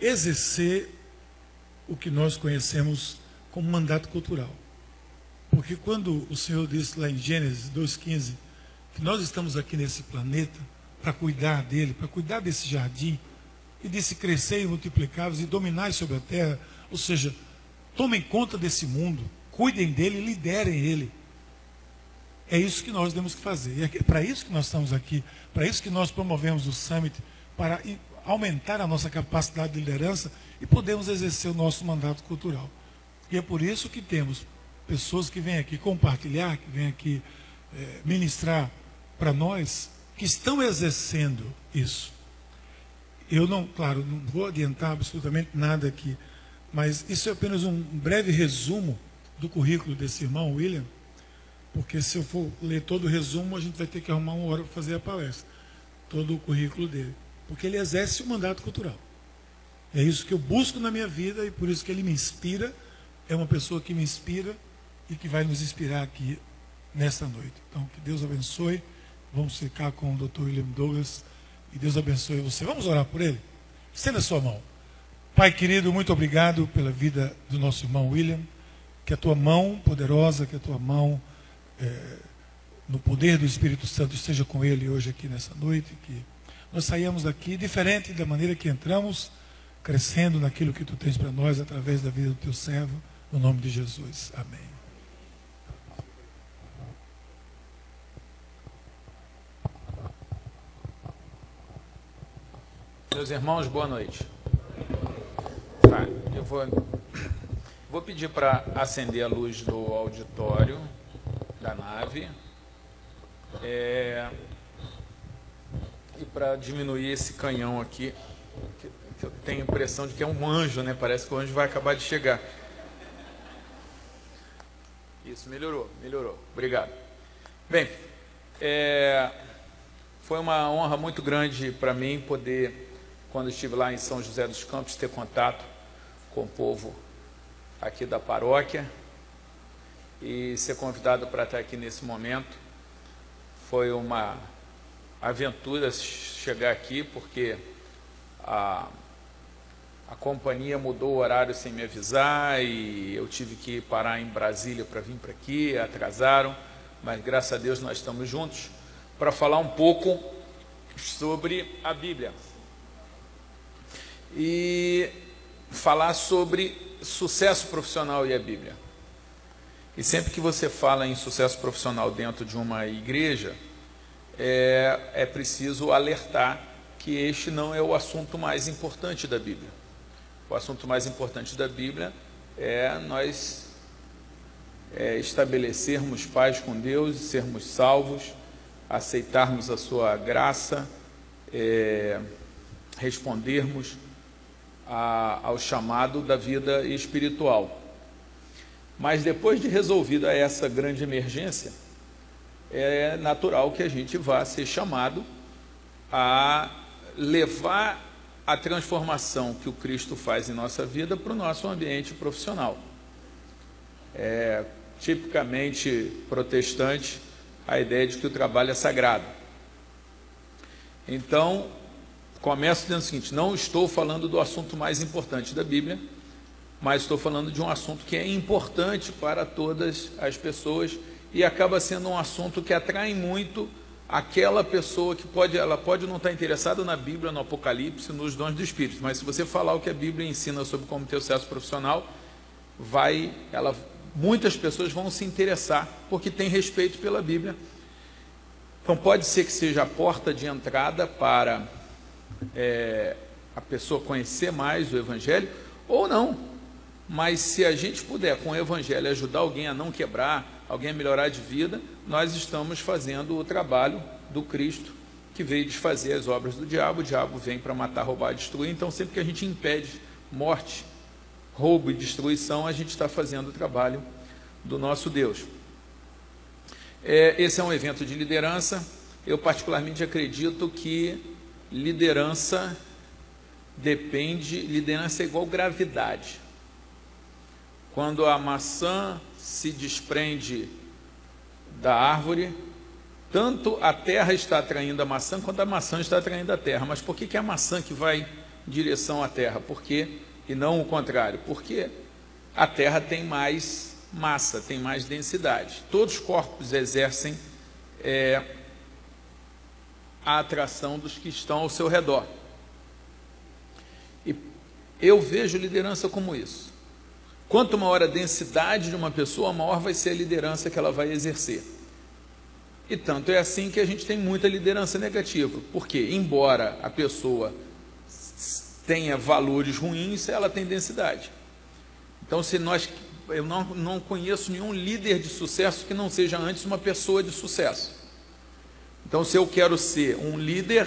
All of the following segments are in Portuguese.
exercer o que nós conhecemos como mandato cultural. Porque quando o Senhor disse lá em Gênesis 2,15 que nós estamos aqui nesse planeta para cuidar dele, para cuidar desse jardim, e disse crescer e multiplicar e dominar sobre a terra, ou seja, tomem conta desse mundo, cuidem dele liderem ele. É isso que nós temos que fazer. E é para isso que nós estamos aqui, para isso que nós promovemos o Summit, para aumentar a nossa capacidade de liderança e podemos exercer o nosso mandato cultural. E é por isso que temos pessoas que vêm aqui compartilhar, que vêm aqui é, ministrar para nós, que estão exercendo isso. Eu não, claro, não vou adiantar absolutamente nada aqui, mas isso é apenas um breve resumo do currículo desse irmão William porque se eu for ler todo o resumo, a gente vai ter que arrumar uma hora para fazer a palestra. Todo o currículo dele. Porque ele exerce o mandato cultural. É isso que eu busco na minha vida e por isso que ele me inspira. É uma pessoa que me inspira e que vai nos inspirar aqui nesta noite. Então, que Deus abençoe. Vamos ficar com o Dr. William Douglas. E Deus abençoe você. Vamos orar por ele? Estenda a sua mão. Pai querido, muito obrigado pela vida do nosso irmão William. Que a tua mão poderosa, que a tua mão é, no poder do Espírito Santo esteja com ele hoje aqui nessa noite, que nós saímos daqui diferente da maneira que entramos, crescendo naquilo que tu tens para nós através da vida do teu servo, no nome de Jesus. Amém. Meus irmãos, boa noite. Tá, eu vou, vou pedir para acender a luz do auditório da nave. É, e para diminuir esse canhão aqui, que, que eu tenho a impressão de que é um anjo, né? Parece que o anjo vai acabar de chegar. Isso, melhorou, melhorou. Obrigado. Bem, é, foi uma honra muito grande para mim poder, quando estive lá em São José dos Campos, ter contato com o povo aqui da paróquia e ser convidado para estar aqui nesse momento. Foi uma aventura chegar aqui, porque a, a companhia mudou o horário sem me avisar e eu tive que parar em Brasília para vir para aqui, atrasaram, mas graças a Deus nós estamos juntos para falar um pouco sobre a Bíblia. E falar sobre sucesso profissional e a Bíblia. E sempre que você fala em sucesso profissional dentro de uma igreja, é, é preciso alertar que este não é o assunto mais importante da Bíblia. O assunto mais importante da Bíblia é nós é, estabelecermos paz com Deus, sermos salvos, aceitarmos a sua graça, é, respondermos a, ao chamado da vida espiritual. Mas depois de resolvida essa grande emergência, é natural que a gente vá ser chamado a levar a transformação que o Cristo faz em nossa vida para o nosso ambiente profissional. É tipicamente protestante a ideia de que o trabalho é sagrado. Então, começo dizendo o seguinte: não estou falando do assunto mais importante da Bíblia, mas estou falando de um assunto que é importante para todas as pessoas e acaba sendo um assunto que atrai muito aquela pessoa que pode, ela pode não estar interessada na Bíblia, no Apocalipse, nos dons do Espírito, mas se você falar o que a Bíblia ensina sobre como ter sucesso profissional, vai, ela, muitas pessoas vão se interessar porque tem respeito pela Bíblia. Então pode ser que seja a porta de entrada para é, a pessoa conhecer mais o Evangelho, ou não mas se a gente puder, com o Evangelho, ajudar alguém a não quebrar, alguém melhorar de vida, nós estamos fazendo o trabalho do Cristo que veio desfazer as obras do diabo. O diabo vem para matar, roubar, destruir. Então, sempre que a gente impede morte, roubo e destruição, a gente está fazendo o trabalho do nosso Deus. É, esse é um evento de liderança. Eu, particularmente, acredito que liderança depende, liderança é igual gravidade. Quando a maçã se desprende da árvore, tanto a terra está atraindo a maçã, quanto a maçã está atraindo a terra. Mas por que, que é a maçã que vai em direção à Terra. Por quê? E não o contrário. Porque a Terra tem mais massa, tem mais densidade. Todos os corpos exercem é, a atração dos que estão ao seu redor. E eu vejo liderança como isso. Quanto maior a densidade de uma pessoa, maior vai ser a liderança que ela vai exercer. E tanto é assim que a gente tem muita liderança negativa. Porque, embora a pessoa tenha valores ruins, ela tem densidade. Então, se nós. Eu não, não conheço nenhum líder de sucesso que não seja antes uma pessoa de sucesso. Então, se eu quero ser um líder,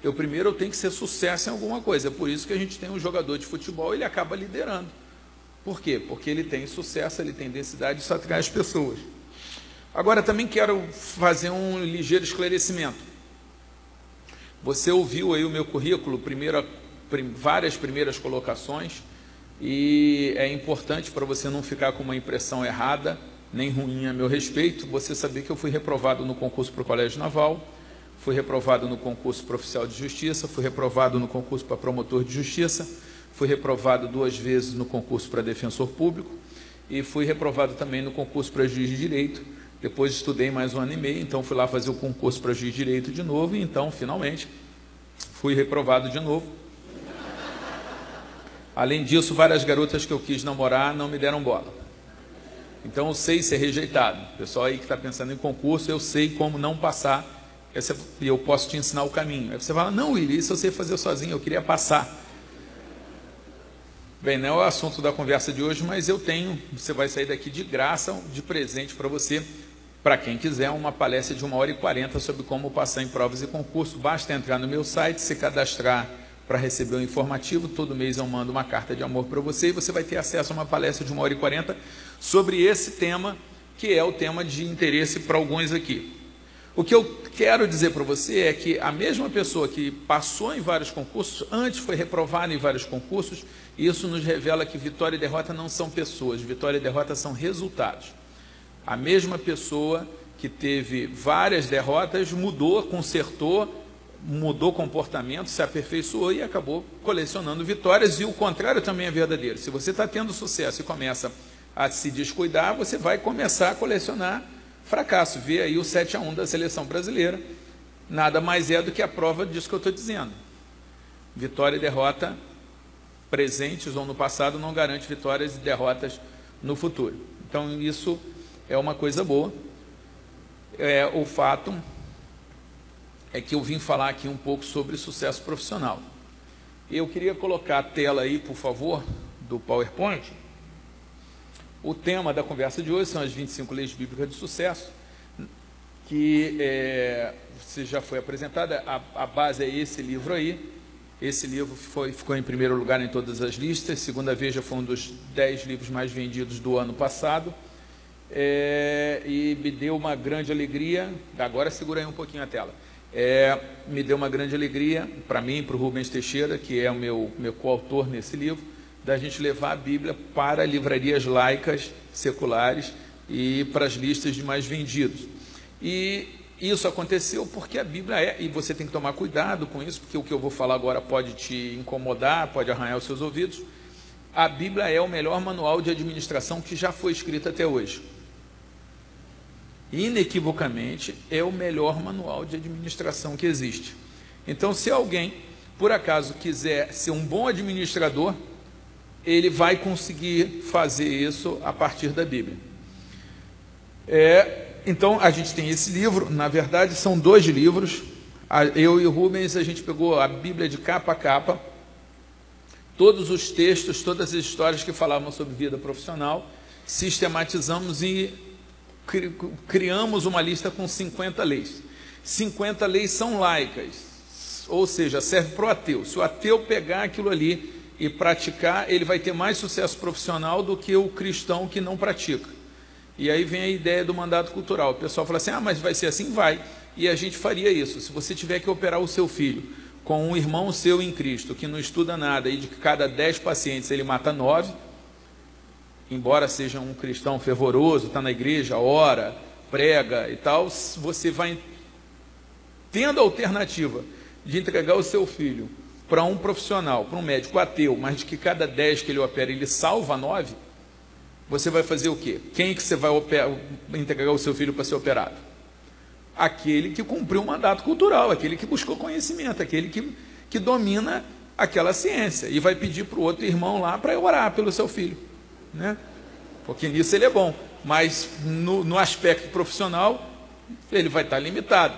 eu primeiro eu tenho que ser sucesso em alguma coisa. É por isso que a gente tem um jogador de futebol, ele acaba liderando. Por quê? Porque ele tem sucesso, ele tem densidade, isso atrai as pessoas. Agora também quero fazer um ligeiro esclarecimento. Você ouviu aí o meu currículo, primeira, prim, várias primeiras colocações, e é importante para você não ficar com uma impressão errada, nem ruim a meu respeito, você saber que eu fui reprovado no concurso para o Colégio Naval, fui reprovado no concurso para oficial de justiça, fui reprovado no concurso para promotor de justiça, fui reprovado duas vezes no concurso para defensor público e fui reprovado também no concurso para juiz de direito. Depois estudei mais um ano e meio, então fui lá fazer o concurso para juiz de direito de novo e então, finalmente, fui reprovado de novo. Além disso, várias garotas que eu quis namorar não me deram bola. Então eu sei ser rejeitado. pessoal aí que está pensando em concurso, eu sei como não passar e eu posso te ensinar o caminho. Aí você fala, não, Willi, isso eu sei fazer sozinho, eu queria passar. Bem, não é o assunto da conversa de hoje, mas eu tenho, você vai sair daqui de graça, de presente para você, para quem quiser, uma palestra de uma hora e quarenta sobre como passar em provas e concurso. Basta entrar no meu site, se cadastrar para receber o informativo. Todo mês eu mando uma carta de amor para você e você vai ter acesso a uma palestra de uma hora e quarenta sobre esse tema, que é o tema de interesse para alguns aqui. O que eu quero dizer para você é que a mesma pessoa que passou em vários concursos, antes foi reprovada em vários concursos, isso nos revela que vitória e derrota não são pessoas, vitória e derrota são resultados. A mesma pessoa que teve várias derrotas mudou, consertou, mudou comportamento, se aperfeiçoou e acabou colecionando vitórias, e o contrário também é verdadeiro. Se você está tendo sucesso e começa a se descuidar, você vai começar a colecionar fracasso. Vê aí o 7 a 1 da seleção brasileira. Nada mais é do que a prova disso que eu estou dizendo. Vitória e derrota presentes ou no passado não garante vitórias e derrotas no futuro. Então isso é uma coisa boa. É, o fato é que eu vim falar aqui um pouco sobre sucesso profissional. Eu queria colocar a tela aí, por favor, do PowerPoint. O tema da conversa de hoje são as 25 leis bíblicas de sucesso, que é, você já foi apresentada, a, a, base é esse livro aí. Esse livro foi, ficou em primeiro lugar em todas as listas, segunda Veja foi um dos 10 livros mais vendidos do ano passado. É, e me deu uma grande alegria, agora segura aí um pouquinho a tela, é, me deu uma grande alegria para mim, para o Rubens Teixeira, que é o meu, meu coautor nesse livro, da gente levar a Bíblia para livrarias laicas, seculares e para as listas de mais vendidos. E isso aconteceu porque a Bíblia é, e você tem que tomar cuidado com isso, porque o que eu vou falar agora pode te incomodar, pode arranhar os seus ouvidos. A Bíblia é o melhor manual de administração que já foi escrito até hoje. Inequivocamente, é o melhor manual de administração que existe. Então, se alguém, por acaso, quiser ser um bom administrador, ele vai conseguir fazer isso a partir da Bíblia. É, então, a gente tem esse livro, na verdade, são dois livros. Eu e o Rubens, a gente pegou a Bíblia de capa a capa, todos os textos, todas as histórias que falavam sobre vida profissional, sistematizamos e criamos uma lista com 50 leis. 50 leis são laicas, ou seja, serve para o ateu. Se o ateu pegar aquilo ali e praticar, ele vai ter mais sucesso profissional do que o cristão que não pratica. E aí vem a ideia do mandato cultural. O pessoal fala assim: ah, mas vai ser assim? Vai. E a gente faria isso. Se você tiver que operar o seu filho com um irmão seu em Cristo que não estuda nada e de cada dez pacientes ele mata nove, embora seja um cristão fervoroso, está na igreja, ora, prega e tal, você vai tendo a alternativa de entregar o seu filho para um profissional, para um médico ateu, mas de que cada 10 que ele opera ele salva 9, você vai fazer o quê? Quem que você vai operar, entregar o seu filho para ser operado? Aquele que cumpriu o mandato cultural, aquele que buscou conhecimento, aquele que, que domina aquela ciência e vai pedir para o outro irmão lá para orar pelo seu filho, né? Porque nisso ele é bom, mas no, no aspecto profissional ele vai estar limitado.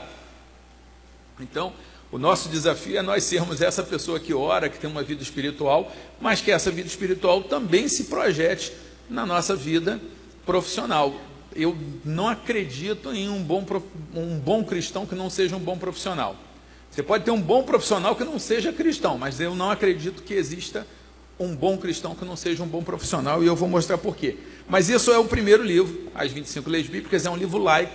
Então, o nosso desafio é nós sermos essa pessoa que ora, que tem uma vida espiritual, mas que essa vida espiritual também se projete na nossa vida profissional. Eu não acredito em um bom, um bom cristão que não seja um bom profissional. Você pode ter um bom profissional que não seja cristão, mas eu não acredito que exista um bom cristão que não seja um bom profissional, e eu vou mostrar por quê. Mas isso é o primeiro livro, As 25 Leis Bíblicas, é um livro laico.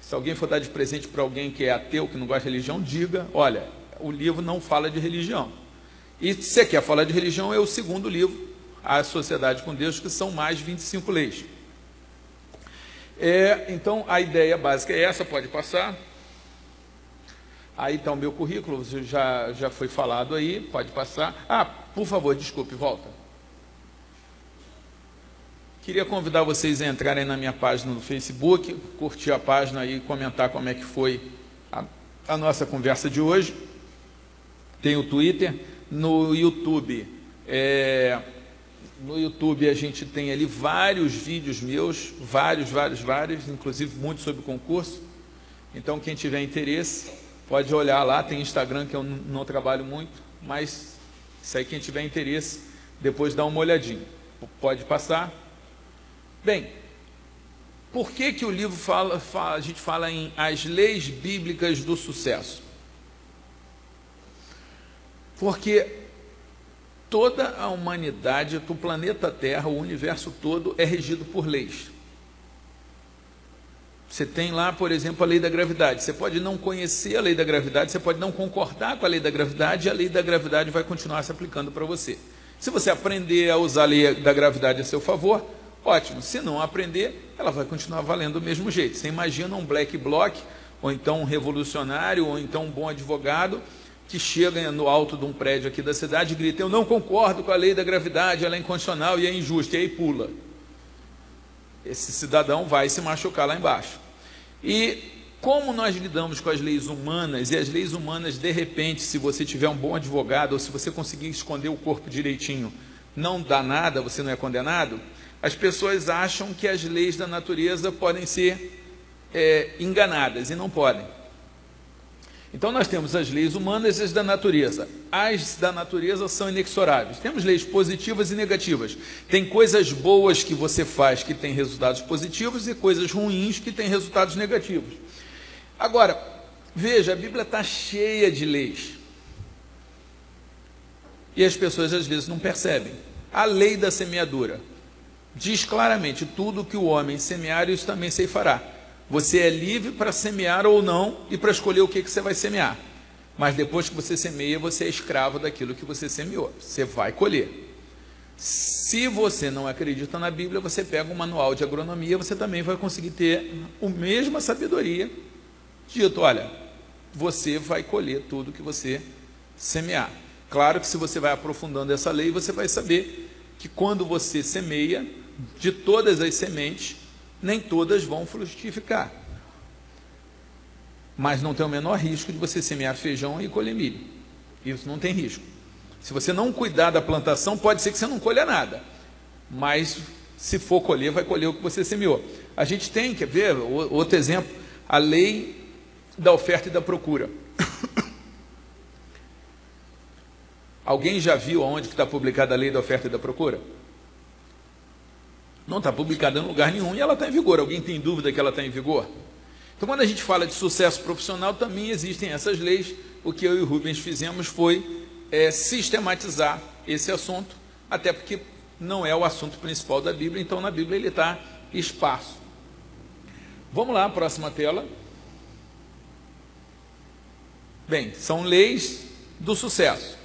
Se alguém for dar de presente para alguém que é ateu, que não gosta de religião, diga: olha, o livro não fala de religião. E se você quer falar de religião, é o segundo livro, A Sociedade com Deus, que são mais 25 leis. É, então, a ideia básica é essa, pode passar. Aí está o meu currículo, já, já foi falado aí, pode passar. Ah, por favor, desculpe, volta. Queria convidar vocês a entrarem na minha página no Facebook, curtir a página e comentar como é que foi a, a nossa conversa de hoje. Tem o Twitter, no YouTube. É, no YouTube a gente tem ali vários vídeos meus, vários, vários, vários, inclusive muitos sobre concurso. Então, quem tiver interesse, pode olhar lá. Tem Instagram que eu não trabalho muito, mas isso aí, quem tiver interesse, depois dá uma olhadinha. Pode passar. Bem, por que, que o livro fala, fala, a gente fala em as leis bíblicas do sucesso? Porque toda a humanidade, o planeta Terra, o universo todo é regido por leis. Você tem lá, por exemplo, a lei da gravidade. Você pode não conhecer a lei da gravidade, você pode não concordar com a lei da gravidade, e a lei da gravidade vai continuar se aplicando para você. Se você aprender a usar a lei da gravidade a seu favor, ótimo. Se não aprender, ela vai continuar valendo do mesmo jeito. Você imagina um black bloc, ou então um revolucionário, ou então um bom advogado, que chega no alto de um prédio aqui da cidade e grita: Eu não concordo com a lei da gravidade, ela é inconstitucional e é injusta, e aí pula esse cidadão vai se machucar lá embaixo. E como nós lidamos com as leis humanas, e as leis humanas, de repente, se você tiver um bom advogado, ou se você conseguir esconder o corpo direitinho, não dá nada, você não é condenado, as pessoas acham que as leis da natureza podem ser é, enganadas, e não podem. Então nós temos as leis humanas e as da natureza. As da natureza são inexoráveis. Temos leis positivas e negativas. Tem coisas boas que você faz que têm resultados positivos e coisas ruins que têm resultados negativos. Agora, veja, a Bíblia está cheia de leis. E as pessoas às vezes não percebem. A lei da semeadura diz claramente: tudo que o homem semear, isso também se fará. Você é livre para semear ou não e para escolher o que, que você vai semear. Mas depois que você semeia, você é escravo daquilo que você semeou. Você vai colher. Se você não acredita na Bíblia, você pega um manual de agronomia, você também vai conseguir ter a mesma sabedoria. Dito, olha, você vai colher tudo que você semear. Claro que se você vai aprofundando essa lei, você vai saber que quando você semeia, de todas as sementes, nem todas vão frutificar. Mas não tem o menor risco de você semear feijão e colher milho. Isso não tem risco. Se você não cuidar da plantação, pode ser que você não colha nada. Mas se for colher, vai colher o que você semeou. A gente tem, quer ver, outro exemplo, a lei da oferta e da procura. Alguém já viu onde está publicada a lei da oferta e da procura? Não está publicada em lugar nenhum e ela está em vigor. Alguém tem dúvida que ela está em vigor? Então, quando a gente fala de sucesso profissional, também existem essas leis. O que eu e o Rubens fizemos foi é, sistematizar esse assunto, até porque não é o assunto principal da Bíblia, então na Bíblia ele está espaço. Vamos lá, próxima tela. Bem, são leis do sucesso.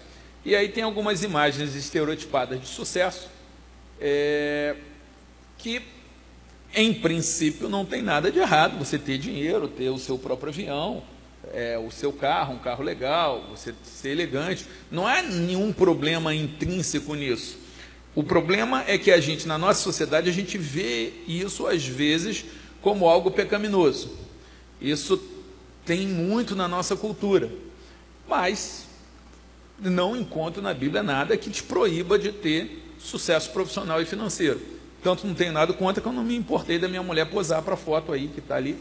E aí tem algumas imagens estereotipadas de sucesso. É, que, em princípio, não tem nada de errado você ter dinheiro, ter o seu próprio avião, é, o seu carro, um carro legal, você ser elegante. Não há nenhum problema intrínseco nisso. O problema é que a gente, na nossa sociedade, a gente vê isso às vezes como algo pecaminoso. Isso tem muito na nossa cultura. Mas não encontro na Bíblia nada que te proíba de ter sucesso profissional e financeiro. Tanto não tenho nada contra que eu não me importei da minha mulher posar para a foto aí que está ali.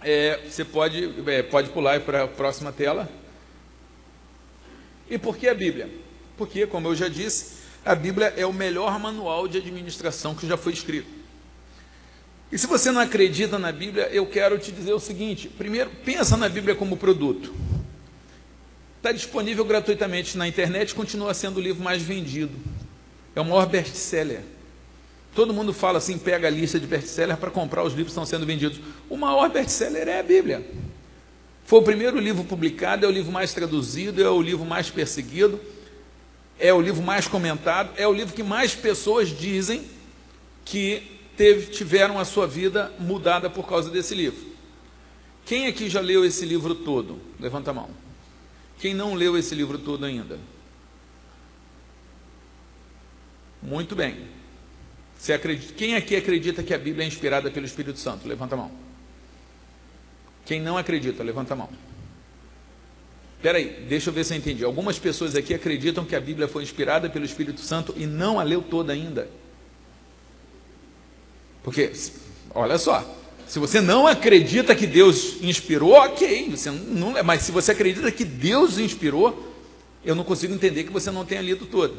É, você pode, é, pode pular para a próxima tela. E por que a Bíblia? Porque, como eu já disse, a Bíblia é o melhor manual de administração que já foi escrito. E se você não acredita na Bíblia, eu quero te dizer o seguinte: primeiro, pensa na Bíblia como produto. Está disponível gratuitamente na internet, continua sendo o livro mais vendido. É o maior best-seller. Todo mundo fala assim, pega a lista de best-seller para comprar os livros que estão sendo vendidos. O maior best-seller é a Bíblia. Foi o primeiro livro publicado, é o livro mais traduzido, é o livro mais perseguido, é o livro mais comentado, é o livro que mais pessoas dizem que teve, tiveram a sua vida mudada por causa desse livro. Quem aqui já leu esse livro todo? Levanta a mão. Quem não leu esse livro todo ainda? Muito bem. Você acredita, quem aqui acredita que a Bíblia é inspirada pelo Espírito Santo? Levanta a mão. Quem não acredita, levanta a mão. Espera aí, deixa eu ver se eu entendi. Algumas pessoas aqui acreditam que a Bíblia foi inspirada pelo Espírito Santo e não a leu toda ainda. Porque, olha só, se você não acredita que Deus inspirou, ok, você não, mas se você acredita que Deus inspirou, eu não consigo entender que você não tenha lido todo,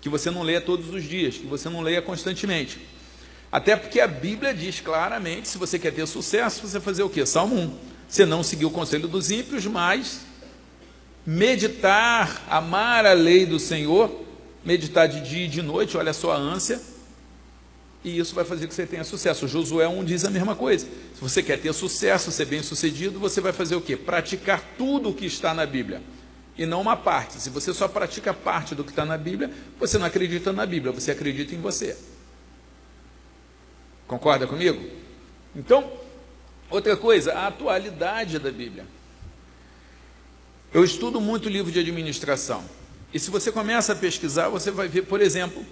que você não leia todos os dias, que você não leia constantemente. Até porque a Bíblia diz claramente, se você quer ter sucesso, você fazer o quê? Salmo 1. Você não seguir o conselho dos ímpios, mas meditar, amar a lei do Senhor, meditar de dia e de noite, olha só a ânsia, e isso vai fazer que você tenha sucesso. Josué 1 diz a mesma coisa. Se você quer ter sucesso, ser bem sucedido, você vai fazer o quê? Praticar tudo o que está na Bíblia. E não uma parte. Se você só pratica parte do que está na Bíblia, você não acredita na Bíblia, você acredita em você. Concorda comigo? Então, outra coisa, a atualidade da Bíblia. Eu estudo muito livro de administração. E se você começa a pesquisar, você vai ver, por exemplo,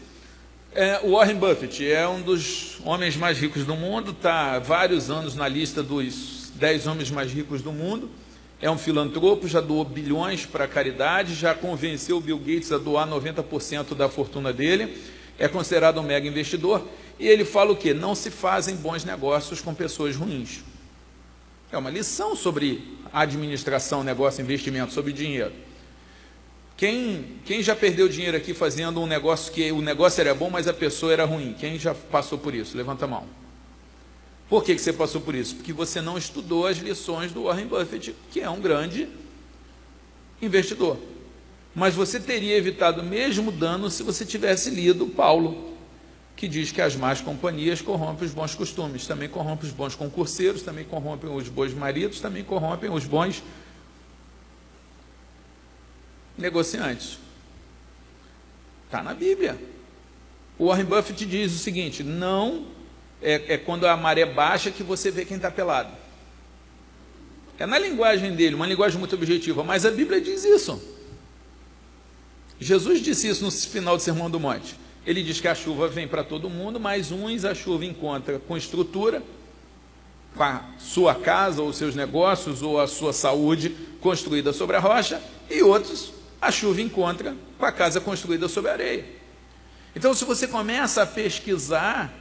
é, o Warren Buffett é um dos homens mais ricos do mundo, está vários anos na lista dos 10 homens mais ricos do mundo. É um filantropo, já doou bilhões para a caridade, já convenceu o Bill Gates a doar 90% da fortuna dele, é considerado um mega investidor. E ele fala o quê? Não se fazem bons negócios com pessoas ruins. É uma lição sobre administração, negócio, investimento, sobre dinheiro. Quem, quem já perdeu dinheiro aqui fazendo um negócio que o negócio era bom, mas a pessoa era ruim? Quem já passou por isso? Levanta a mão. Por que, que você passou por isso? Porque você não estudou as lições do Warren Buffett, que é um grande investidor. Mas você teria evitado o mesmo dano se você tivesse lido Paulo, que diz que as más companhias corrompem os bons costumes, também corrompem os bons concurseiros, também corrompem os bons maridos, também corrompem os bons negociantes. Está na Bíblia. O Warren Buffett diz o seguinte: não é, é quando a maré baixa que você vê quem está pelado. É na linguagem dele, uma linguagem muito objetiva, mas a Bíblia diz isso. Jesus disse isso no final do Sermão do Monte. Ele diz que a chuva vem para todo mundo, mas uns a chuva encontra com estrutura, com a sua casa, ou seus negócios, ou a sua saúde construída sobre a rocha, e outros a chuva encontra com a casa construída sobre areia. Então, se você começa a pesquisar,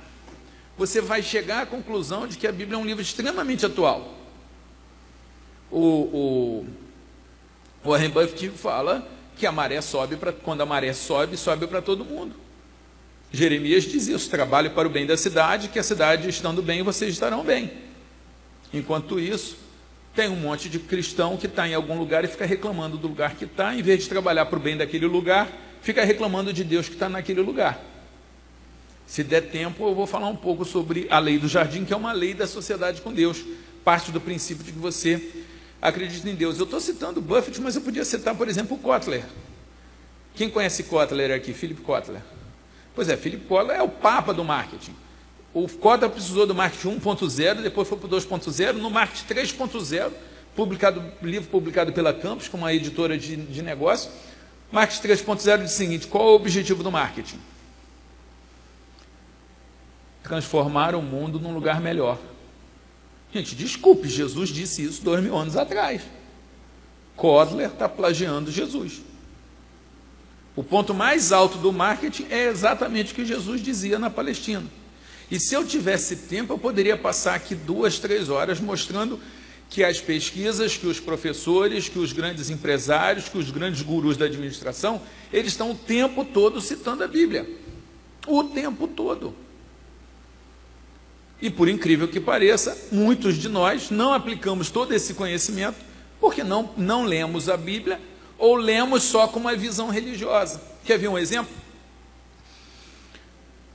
você vai chegar à conclusão de que a Bíblia é um livro extremamente atual. O, o, Warren Buffett fala que a maré sobe para quando a maré sobe, sobe para todo mundo. Jeremias diz isso: trabalhe para o bem da cidade, que a cidade estando bem, vocês estarão bem. Enquanto isso, tem um monte de cristão que está em algum lugar e fica reclamando do lugar que está, em vez de trabalhar para o bem daquele lugar, fica reclamando de Deus que está naquele lugar. Se der tempo, eu vou falar um pouco sobre a lei do jardim, que é uma lei da sociedade com Deus. Parte do princípio de que você acredita em Deus. Eu estou citando Buffett, mas eu podia citar, por exemplo, o Kotler. Quem conhece Kotler aqui? Philip Kotler. Pois é, Philip Kotler é o papa do marketing. O Kotler precisou do marketing 1.0, depois foi para o 2.0. No marketing 3.0, publicado, livro publicado pela Campus, com uma editora de, de negócio. Marketing 3.0 diz o seguinte: qual é o objetivo do marketing? Transformar o mundo num lugar melhor. Gente, desculpe, Jesus disse isso dois mil anos atrás. Kotler está plagiando Jesus. O ponto mais alto do marketing é exatamente o que Jesus dizia na Palestina. E se eu tivesse tempo, eu poderia passar aqui duas, três horas mostrando que as pesquisas, que os professores, que os grandes empresários, que os grandes gurus da administração, eles estão o tempo todo citando a Bíblia. O tempo todo. E por incrível que pareça, muitos de nós não aplicamos todo esse conhecimento porque não, não lemos a Bíblia ou lemos só com uma visão religiosa. Quer ver um exemplo?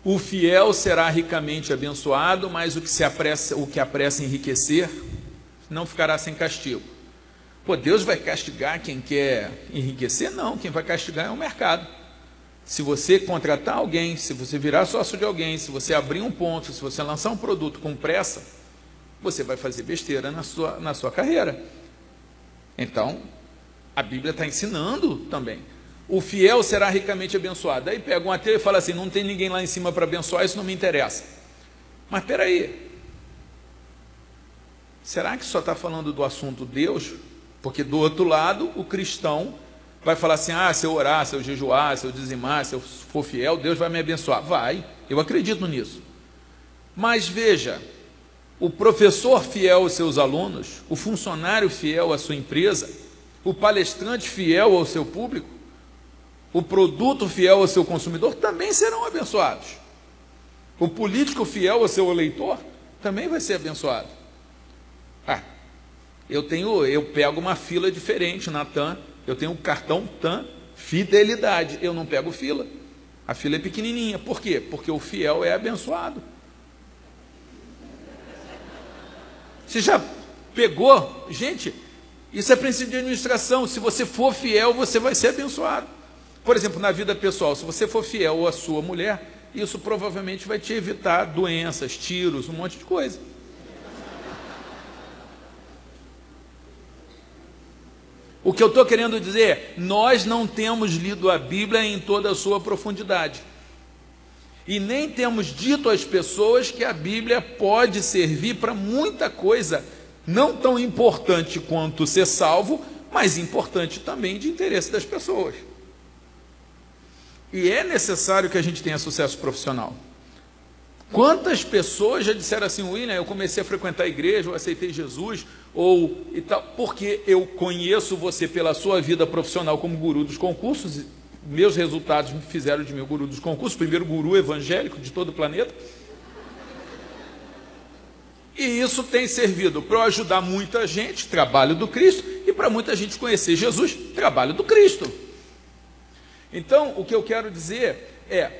O fiel será ricamente abençoado, mas o que se apressa, o que apressa enriquecer não ficará sem castigo. Pô, Deus vai castigar quem quer enriquecer? Não, quem vai castigar é o mercado. Se você contratar alguém, se você virar sócio de alguém, se você abrir um ponto, se você lançar um produto com pressa, você vai fazer besteira na sua, na sua carreira. Então, a Bíblia está ensinando também. O fiel será ricamente abençoado. Aí pega um ateu e fala assim: não tem ninguém lá em cima para abençoar, isso não me interessa. Mas espera aí. Será que só está falando do assunto Deus? Porque do outro lado, o cristão vai falar assim: ah, se eu orar, se eu jejuar, se eu dizimar, se eu for fiel, Deus vai me abençoar. Vai, eu acredito nisso. Mas veja, o professor fiel aos seus alunos, o funcionário fiel à sua empresa, o palestrante fiel ao seu público, o produto fiel ao seu consumidor também serão abençoados. O político fiel ao seu eleitor também vai ser abençoado. Ah, eu tenho, eu pego uma fila diferente na TAM, eu tenho um cartão TAM fidelidade, eu não pego fila. A fila é pequenininha. Por quê? Porque o fiel é abençoado. Você já pegou? Gente, isso é princípio de administração. Se você for fiel, você vai ser abençoado. Por exemplo, na vida pessoal, se você for fiel à sua mulher, isso provavelmente vai te evitar doenças, tiros, um monte de coisa. O que eu estou querendo dizer nós não temos lido a Bíblia em toda a sua profundidade. E nem temos dito às pessoas que a Bíblia pode servir para muita coisa, não tão importante quanto ser salvo, mas importante também de interesse das pessoas. E é necessário que a gente tenha sucesso profissional. Quantas pessoas já disseram assim, William, eu comecei a frequentar a igreja, eu aceitei Jesus, ou e tal, porque eu conheço você pela sua vida profissional como guru dos concursos, meus resultados me fizeram de o guru dos concursos, primeiro guru evangélico de todo o planeta. E isso tem servido para ajudar muita gente, trabalho do Cristo, e para muita gente conhecer Jesus, trabalho do Cristo. Então, o que eu quero dizer é: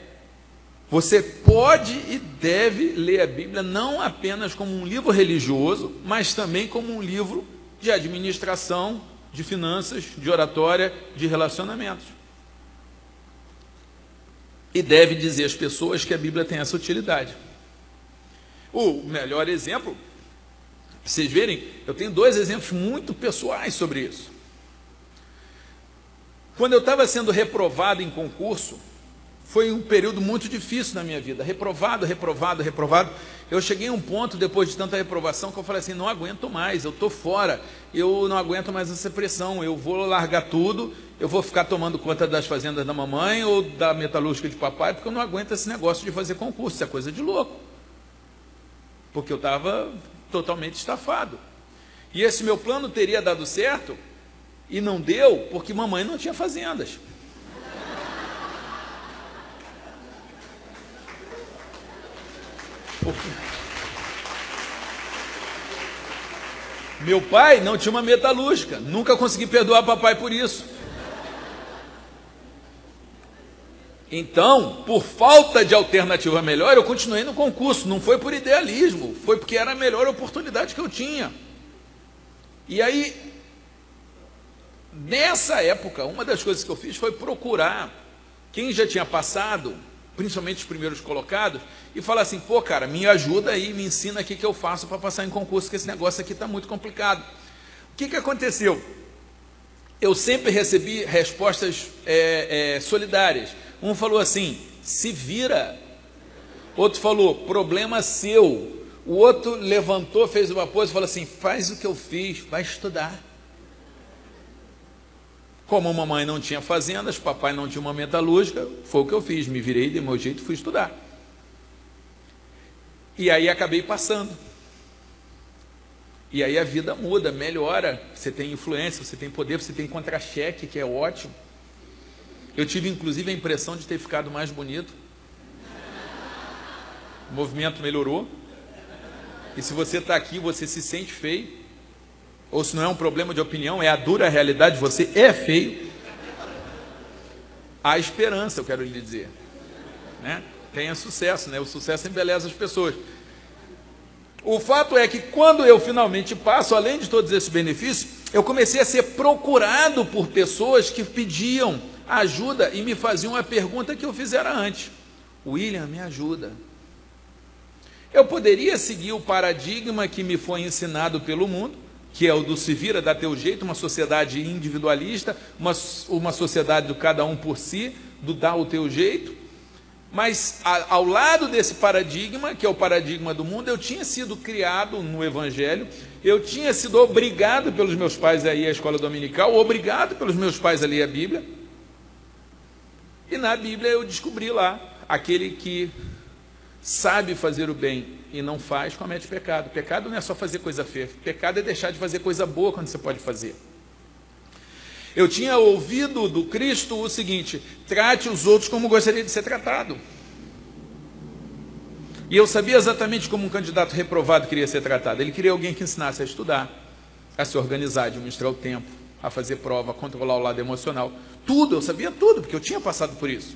você pode e deve ler a Bíblia não apenas como um livro religioso, mas também como um livro de administração, de finanças, de oratória, de relacionamentos. E deve dizer às pessoas que a Bíblia tem essa utilidade. O melhor exemplo, para vocês verem, eu tenho dois exemplos muito pessoais sobre isso. Quando eu estava sendo reprovado em concurso, foi um período muito difícil na minha vida. Reprovado, reprovado, reprovado. Eu cheguei a um ponto, depois de tanta reprovação, que eu falei assim: não aguento mais, eu estou fora, eu não aguento mais essa pressão, eu vou largar tudo, eu vou ficar tomando conta das fazendas da mamãe ou da metalúrgica de papai, porque eu não aguento esse negócio de fazer concurso, isso é coisa de louco. Porque eu estava totalmente estafado. E esse meu plano teria dado certo e não deu porque mamãe não tinha fazendas. Meu pai não tinha uma metalúrgica, nunca consegui perdoar papai por isso. Então, por falta de alternativa melhor, eu continuei no concurso. Não foi por idealismo, foi porque era a melhor oportunidade que eu tinha. E aí, Nessa época, uma das coisas que eu fiz foi procurar quem já tinha passado principalmente os primeiros colocados, e fala assim: pô, cara, me ajuda aí, me ensina aqui que eu faço para passar em concurso, que esse negócio aqui está muito complicado. O que, que aconteceu? Eu sempre recebi respostas é, é, solidárias. Um falou assim: se vira. Outro falou: problema seu. O outro levantou, fez uma pose e falou assim: faz o que eu fiz, vai estudar. Como mamãe não tinha fazendas, papai não tinha uma metalúrgica, foi o que eu fiz, me virei de meu jeito fui estudar. E aí acabei passando. E aí a vida muda, melhora. Você tem influência, você tem poder, você tem contra-cheque, que é ótimo. Eu tive inclusive a impressão de ter ficado mais bonito. O movimento melhorou. E se você está aqui, você se sente feio, ou se não é um problema de opinião, é a dura realidade, você é feio, há esperança, eu quero lhe dizer. Né? Tenha sucesso, né? o sucesso embeleza as pessoas. O fato é que quando eu finalmente passo, além de todos esses benefícios, eu comecei a ser procurado por pessoas que pediam ajuda e me faziam a pergunta que eu fizera antes: William, me ajuda. Eu poderia seguir o paradigma que me foi ensinado pelo mundo, que é o do se vira, dá teu jeito, uma sociedade individualista, uma, uma sociedade do cada um por si, do dá o teu jeito. Mas a, ao lado desse paradigma, que é o paradigma do mundo, eu tinha sido criado no Evangelho, eu tinha sido obrigado pelos meus pais a ir à escola dominical, obrigado pelos meus pais a ler a Bíblia. E na Bíblia eu descobri lá aquele que sabe fazer o bem e não faz, comete pecado. Pecado não é só fazer coisa feia, pecado é deixar de fazer coisa boa quando você pode fazer. Eu tinha ouvido do Cristo o seguinte: trate os outros como gostaria de ser tratado. E eu sabia exatamente como um candidato reprovado queria ser tratado. Ele queria alguém que ensinasse a estudar, a se organizar, administrar o tempo, a fazer prova, a controlar o lado emocional. Tudo, eu sabia tudo, porque eu tinha passado por isso.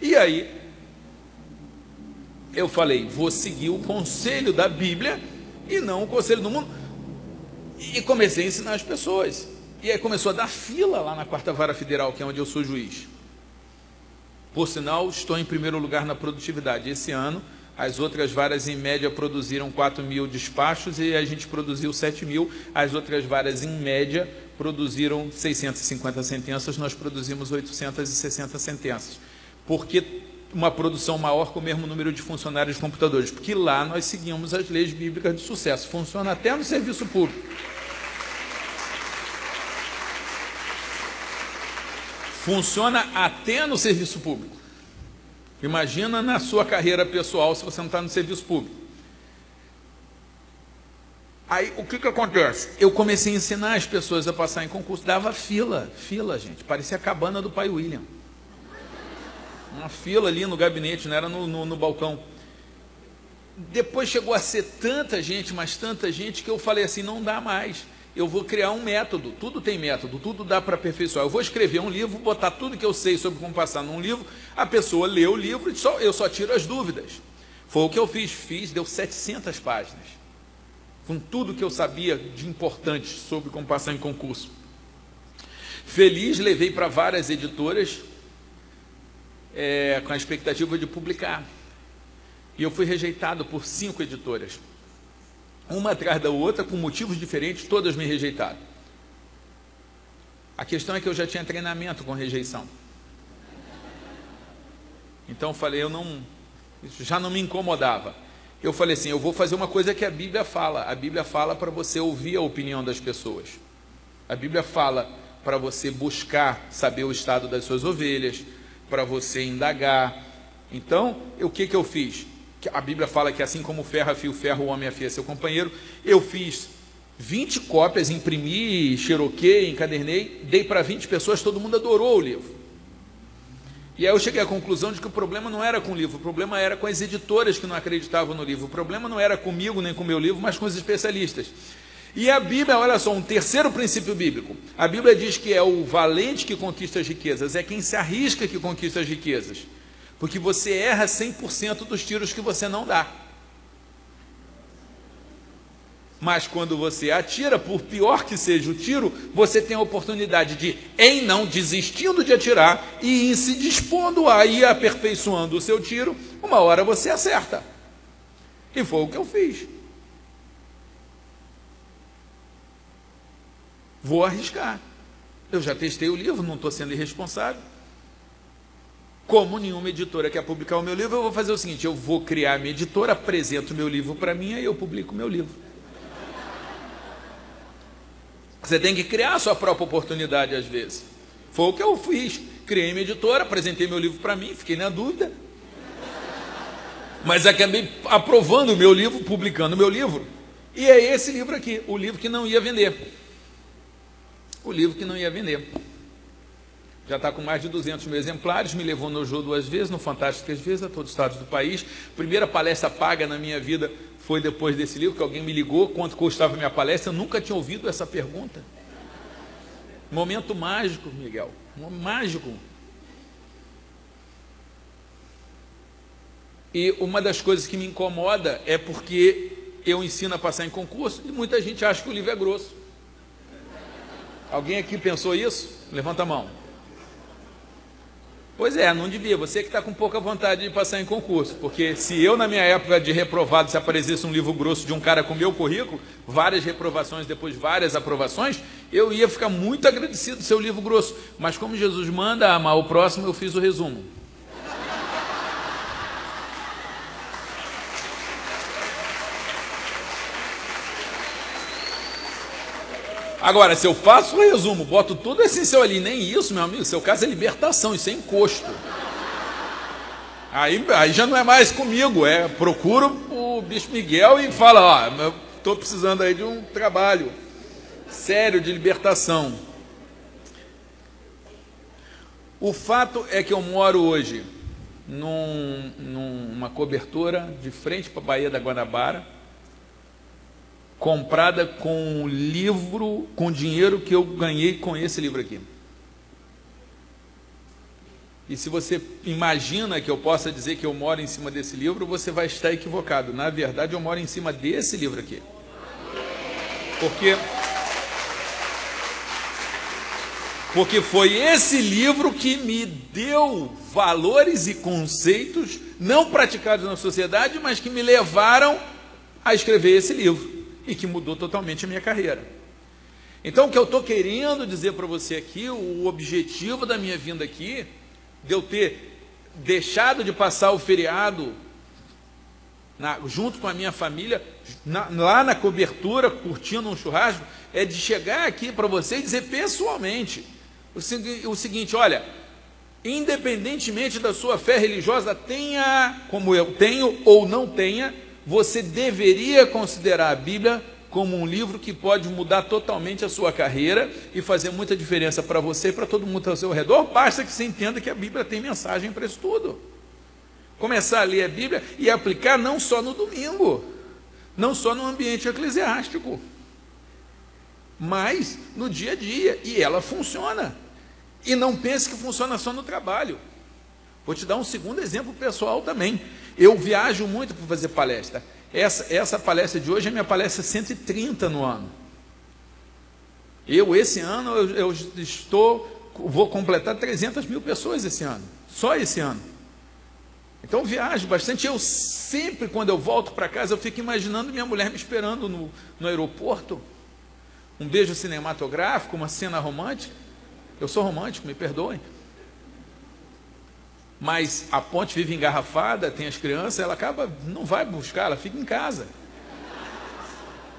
E aí, eu falei, vou seguir o conselho da Bíblia e não o conselho do mundo. E comecei a ensinar as pessoas. E aí começou a dar fila lá na quarta vara federal, que é onde eu sou juiz. Por sinal, estou em primeiro lugar na produtividade. Esse ano, as outras varas, em média, produziram 4 mil despachos e a gente produziu 7 mil. As outras varas, em média, produziram 650 sentenças, nós produzimos 860 sentenças. Porque uma produção maior com o mesmo número de funcionários de computadores, porque lá nós seguimos as leis bíblicas de sucesso. Funciona até no serviço público. Funciona até no serviço público. Imagina na sua carreira pessoal se você não está no serviço público. Aí o que, que acontece? Eu comecei a ensinar as pessoas a passar em concurso, dava fila, fila, gente. Parecia a cabana do pai William uma fila ali no gabinete, não era no, no, no balcão. Depois chegou a ser tanta gente, mas tanta gente, que eu falei assim: não dá mais. Eu vou criar um método, tudo tem método, tudo dá para aperfeiçoar. Eu vou escrever um livro, botar tudo que eu sei sobre como passar num livro, a pessoa lê o livro e só, eu só tiro as dúvidas. Foi o que eu fiz, fiz, deu 700 páginas, com tudo que eu sabia de importante sobre como passar em concurso. Feliz, levei para várias editoras, é, com a expectativa de publicar. E eu fui rejeitado por cinco editoras. Uma atrás da outra, com motivos diferentes, todas me rejeitaram. A questão é que eu já tinha treinamento com rejeição. Então eu falei, eu não. Isso já não me incomodava. Eu falei assim: eu vou fazer uma coisa que a Bíblia fala. A Bíblia fala para você ouvir a opinião das pessoas. A Bíblia fala para você buscar saber o estado das suas ovelhas, para você indagar. Então, o que, que eu fiz? A Bíblia fala que assim como o ferro afia o ferro, o homem afia seu companheiro. Eu fiz 20 cópias, imprimi, xeroquei, encadernei, dei para 20 pessoas, todo mundo adorou o livro. E aí eu cheguei à conclusão de que o problema não era com o livro, o problema era com as editoras que não acreditavam no livro. O problema não era comigo nem com o meu livro, mas com os especialistas. E a Bíblia, olha só, um terceiro princípio bíblico. A Bíblia diz que é o valente que conquista as riquezas, é quem se arrisca que conquista as riquezas. Porque você erra 100% dos tiros que você não dá. Mas quando você atira, por pior que seja o tiro, você tem a oportunidade de, em não desistindo de atirar e em se dispondo a ir aperfeiçoando o seu tiro, uma hora você acerta. E foi o que eu fiz. Vou arriscar. Eu já testei o livro, não estou sendo irresponsável. Como nenhuma editora quer publicar o meu livro, eu vou fazer o seguinte: eu vou criar a minha editora, apresento o meu livro para mim, e eu publico o meu livro. Você tem que criar a sua própria oportunidade às vezes. Foi o que eu fiz. Criei minha editora, apresentei meu livro para mim, fiquei na dúvida. Mas acabei aprovando o meu livro, publicando o meu livro. E é esse livro aqui, o livro que não ia vender o livro que não ia vender. Já está com mais de 200 mil exemplares, me levou no Jô duas vezes, no Fantástico três vezes, a todos os estados do país. Primeira palestra paga na minha vida foi depois desse livro, que alguém me ligou, quanto custava a minha palestra, eu nunca tinha ouvido essa pergunta. Momento mágico, Miguel, mágico. E uma das coisas que me incomoda é porque eu ensino a passar em concurso e muita gente acha que o livro é grosso. Alguém aqui pensou isso? Levanta a mão. Pois é, não devia. Você que está com pouca vontade de passar em concurso. Porque se eu, na minha época de reprovado, se aparecesse um livro grosso de um cara com meu currículo, várias reprovações, depois várias aprovações, eu ia ficar muito agradecido do seu livro grosso. Mas como Jesus manda amar o próximo, eu fiz o resumo. Agora, se eu faço o resumo, boto tudo essencial ali, nem isso, meu amigo, seu caso é libertação, isso é encosto. Aí, aí já não é mais comigo, é procuro o Bispo Miguel e fala, ó, estou precisando aí de um trabalho sério de libertação. O fato é que eu moro hoje num, numa cobertura de frente para a Baía da Guanabara, comprada com o livro, com o dinheiro que eu ganhei com esse livro aqui. E se você imagina que eu possa dizer que eu moro em cima desse livro, você vai estar equivocado. Na verdade, eu moro em cima desse livro aqui. Porque porque foi esse livro que me deu valores e conceitos não praticados na sociedade, mas que me levaram a escrever esse livro e que mudou totalmente a minha carreira. Então, o que eu estou querendo dizer para você aqui, o objetivo da minha vinda aqui, de eu ter deixado de passar o feriado na, junto com a minha família, na, lá na cobertura, curtindo um churrasco, é de chegar aqui para você e dizer pessoalmente o, o seguinte: olha, independentemente da sua fé religiosa, tenha, como eu tenho ou não tenha, você deveria considerar a Bíblia como um livro que pode mudar totalmente a sua carreira e fazer muita diferença para você e para todo mundo ao seu redor. Basta que você entenda que a Bíblia tem mensagem para isso tudo. Começar a ler a Bíblia e aplicar não só no domingo, não só no ambiente eclesiástico, mas no dia a dia. E ela funciona. E não pense que funciona só no trabalho. Vou te dar um segundo exemplo pessoal também. Eu viajo muito para fazer palestra. Essa, essa palestra de hoje é minha palestra 130 no ano. Eu, esse ano, eu, eu estou, vou completar 300 mil pessoas esse ano. Só esse ano. Então viajo bastante. Eu sempre, quando eu volto para casa, eu fico imaginando minha mulher me esperando no, no aeroporto. Um beijo cinematográfico, uma cena romântica. Eu sou romântico, me perdoem mas a ponte vive engarrafada, tem as crianças, ela acaba, não vai buscar, ela fica em casa.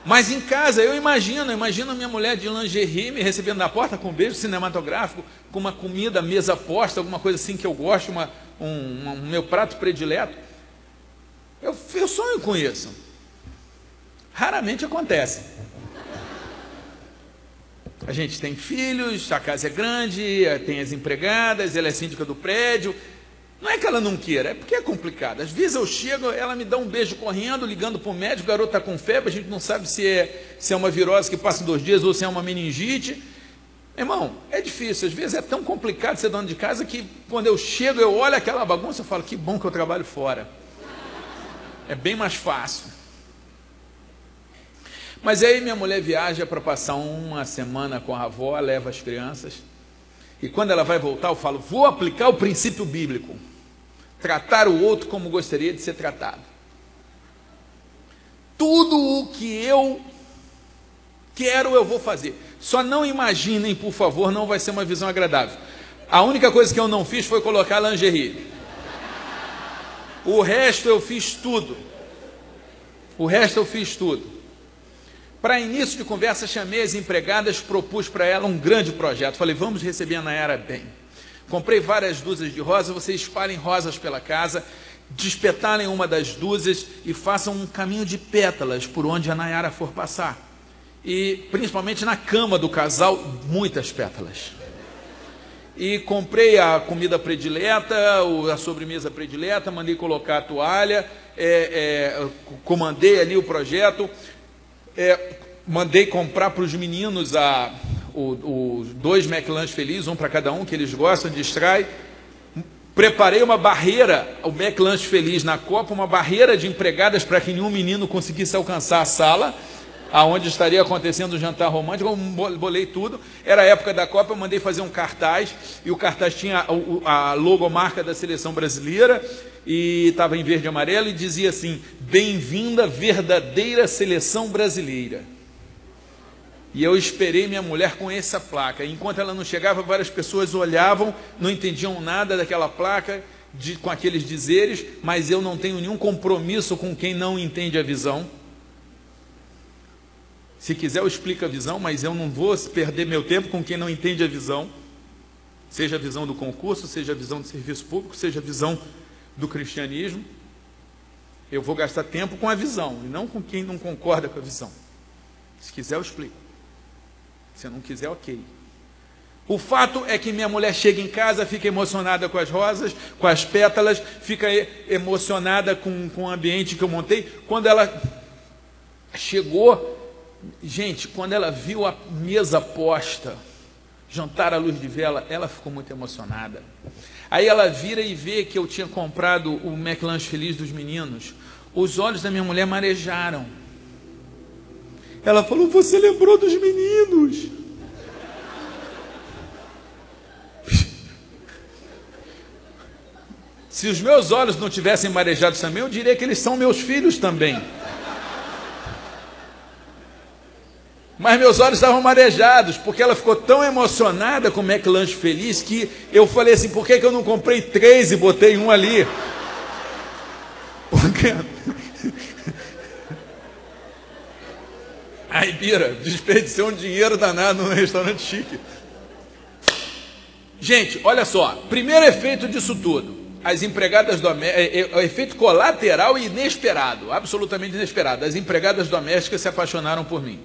Mas em casa, eu imagino, imagino minha mulher de lingerie me recebendo na porta com um beijo cinematográfico, com uma comida, mesa posta, alguma coisa assim que eu gosto, uma, um, um meu prato predileto. Eu, eu sonho com isso. Raramente acontece. A gente tem filhos, a casa é grande, tem as empregadas, ela é síndica do prédio, não é que ela não queira, é porque é complicado. Às vezes eu chego, ela me dá um beijo correndo, ligando para o médico, o garoto está com febre, a gente não sabe se é, se é uma virose que passa dois dias ou se é uma meningite. Irmão, é difícil, às vezes é tão complicado ser dono de casa que quando eu chego, eu olho aquela bagunça e falo, que bom que eu trabalho fora. É bem mais fácil. Mas aí minha mulher viaja para passar uma semana com a avó, leva as crianças. E quando ela vai voltar, eu falo: vou aplicar o princípio bíblico. Tratar o outro como gostaria de ser tratado. Tudo o que eu quero, eu vou fazer. Só não imaginem, por favor, não vai ser uma visão agradável. A única coisa que eu não fiz foi colocar lingerie. O resto eu fiz tudo. O resto eu fiz tudo. Para início de conversa, chamei as empregadas, propus para ela um grande projeto. Falei, vamos receber a Nayara bem. Comprei várias dúzias de rosas, vocês espalhem rosas pela casa, despetalem uma das dúzias e façam um caminho de pétalas por onde a Nayara for passar. E principalmente na cama do casal, muitas pétalas. E comprei a comida predileta, a sobremesa predileta, mandei colocar a toalha, é, é, comandei ali o projeto é, mandei comprar para os meninos a, o, o, dois McLanche felizes, um para cada um, que eles gostam, distrai. Preparei uma barreira, o McLanche feliz na Copa, uma barreira de empregadas para que nenhum menino conseguisse alcançar a sala, aonde estaria acontecendo o jantar romântico. bolei tudo. Era a época da Copa, eu mandei fazer um cartaz, e o cartaz tinha a, a logomarca da seleção brasileira e estava em verde e amarelo e dizia assim: Bem-vinda, verdadeira seleção brasileira. E eu esperei minha mulher com essa placa. Enquanto ela não chegava, várias pessoas olhavam, não entendiam nada daquela placa, de, com aqueles dizeres, mas eu não tenho nenhum compromisso com quem não entende a visão. Se quiser, eu explico a visão, mas eu não vou perder meu tempo com quem não entende a visão. Seja a visão do concurso, seja a visão do serviço público, seja a visão do cristianismo, eu vou gastar tempo com a visão e não com quem não concorda com a visão. Se quiser, eu explico. Se não quiser, ok. O fato é que minha mulher chega em casa, fica emocionada com as rosas, com as pétalas, fica emocionada com, com o ambiente que eu montei. Quando ela chegou, gente, quando ela viu a mesa posta, jantar à luz de vela, ela ficou muito emocionada. Aí ela vira e vê que eu tinha comprado o McLanche Feliz dos meninos. Os olhos da minha mulher marejaram. Ela falou: Você lembrou dos meninos? Se os meus olhos não tivessem marejados também, eu diria que eles são meus filhos também. Mas meus olhos estavam marejados, porque ela ficou tão emocionada com o McLanche Feliz que eu falei assim: por que, que eu não comprei três e botei um ali? Porque. Aí, Bira, desperdicei um dinheiro danado no restaurante chique. Gente, olha só. Primeiro efeito disso tudo. As empregadas domésticas. É, é, é, efeito colateral e inesperado. Absolutamente inesperado. As empregadas domésticas se apaixonaram por mim.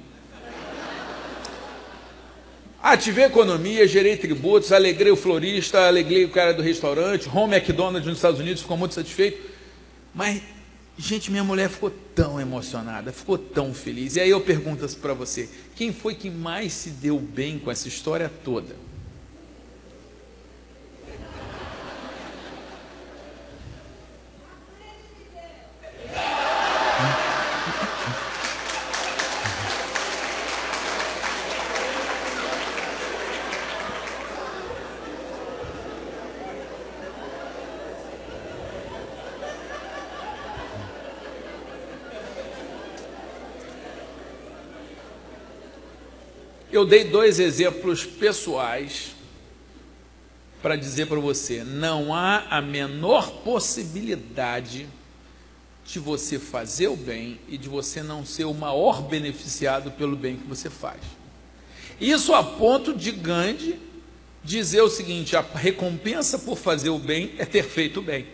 Ativei a economia, gerei tributos, alegrei o florista, alegrei o cara do restaurante, Home McDonald's nos Estados Unidos ficou muito satisfeito. Mas, gente, minha mulher ficou tão emocionada, ficou tão feliz. E aí eu pergunto para você: quem foi que mais se deu bem com essa história toda? Eu dei dois exemplos pessoais para dizer para você: não há a menor possibilidade de você fazer o bem e de você não ser o maior beneficiado pelo bem que você faz. Isso a ponto de Gandhi dizer o seguinte: a recompensa por fazer o bem é ter feito o bem.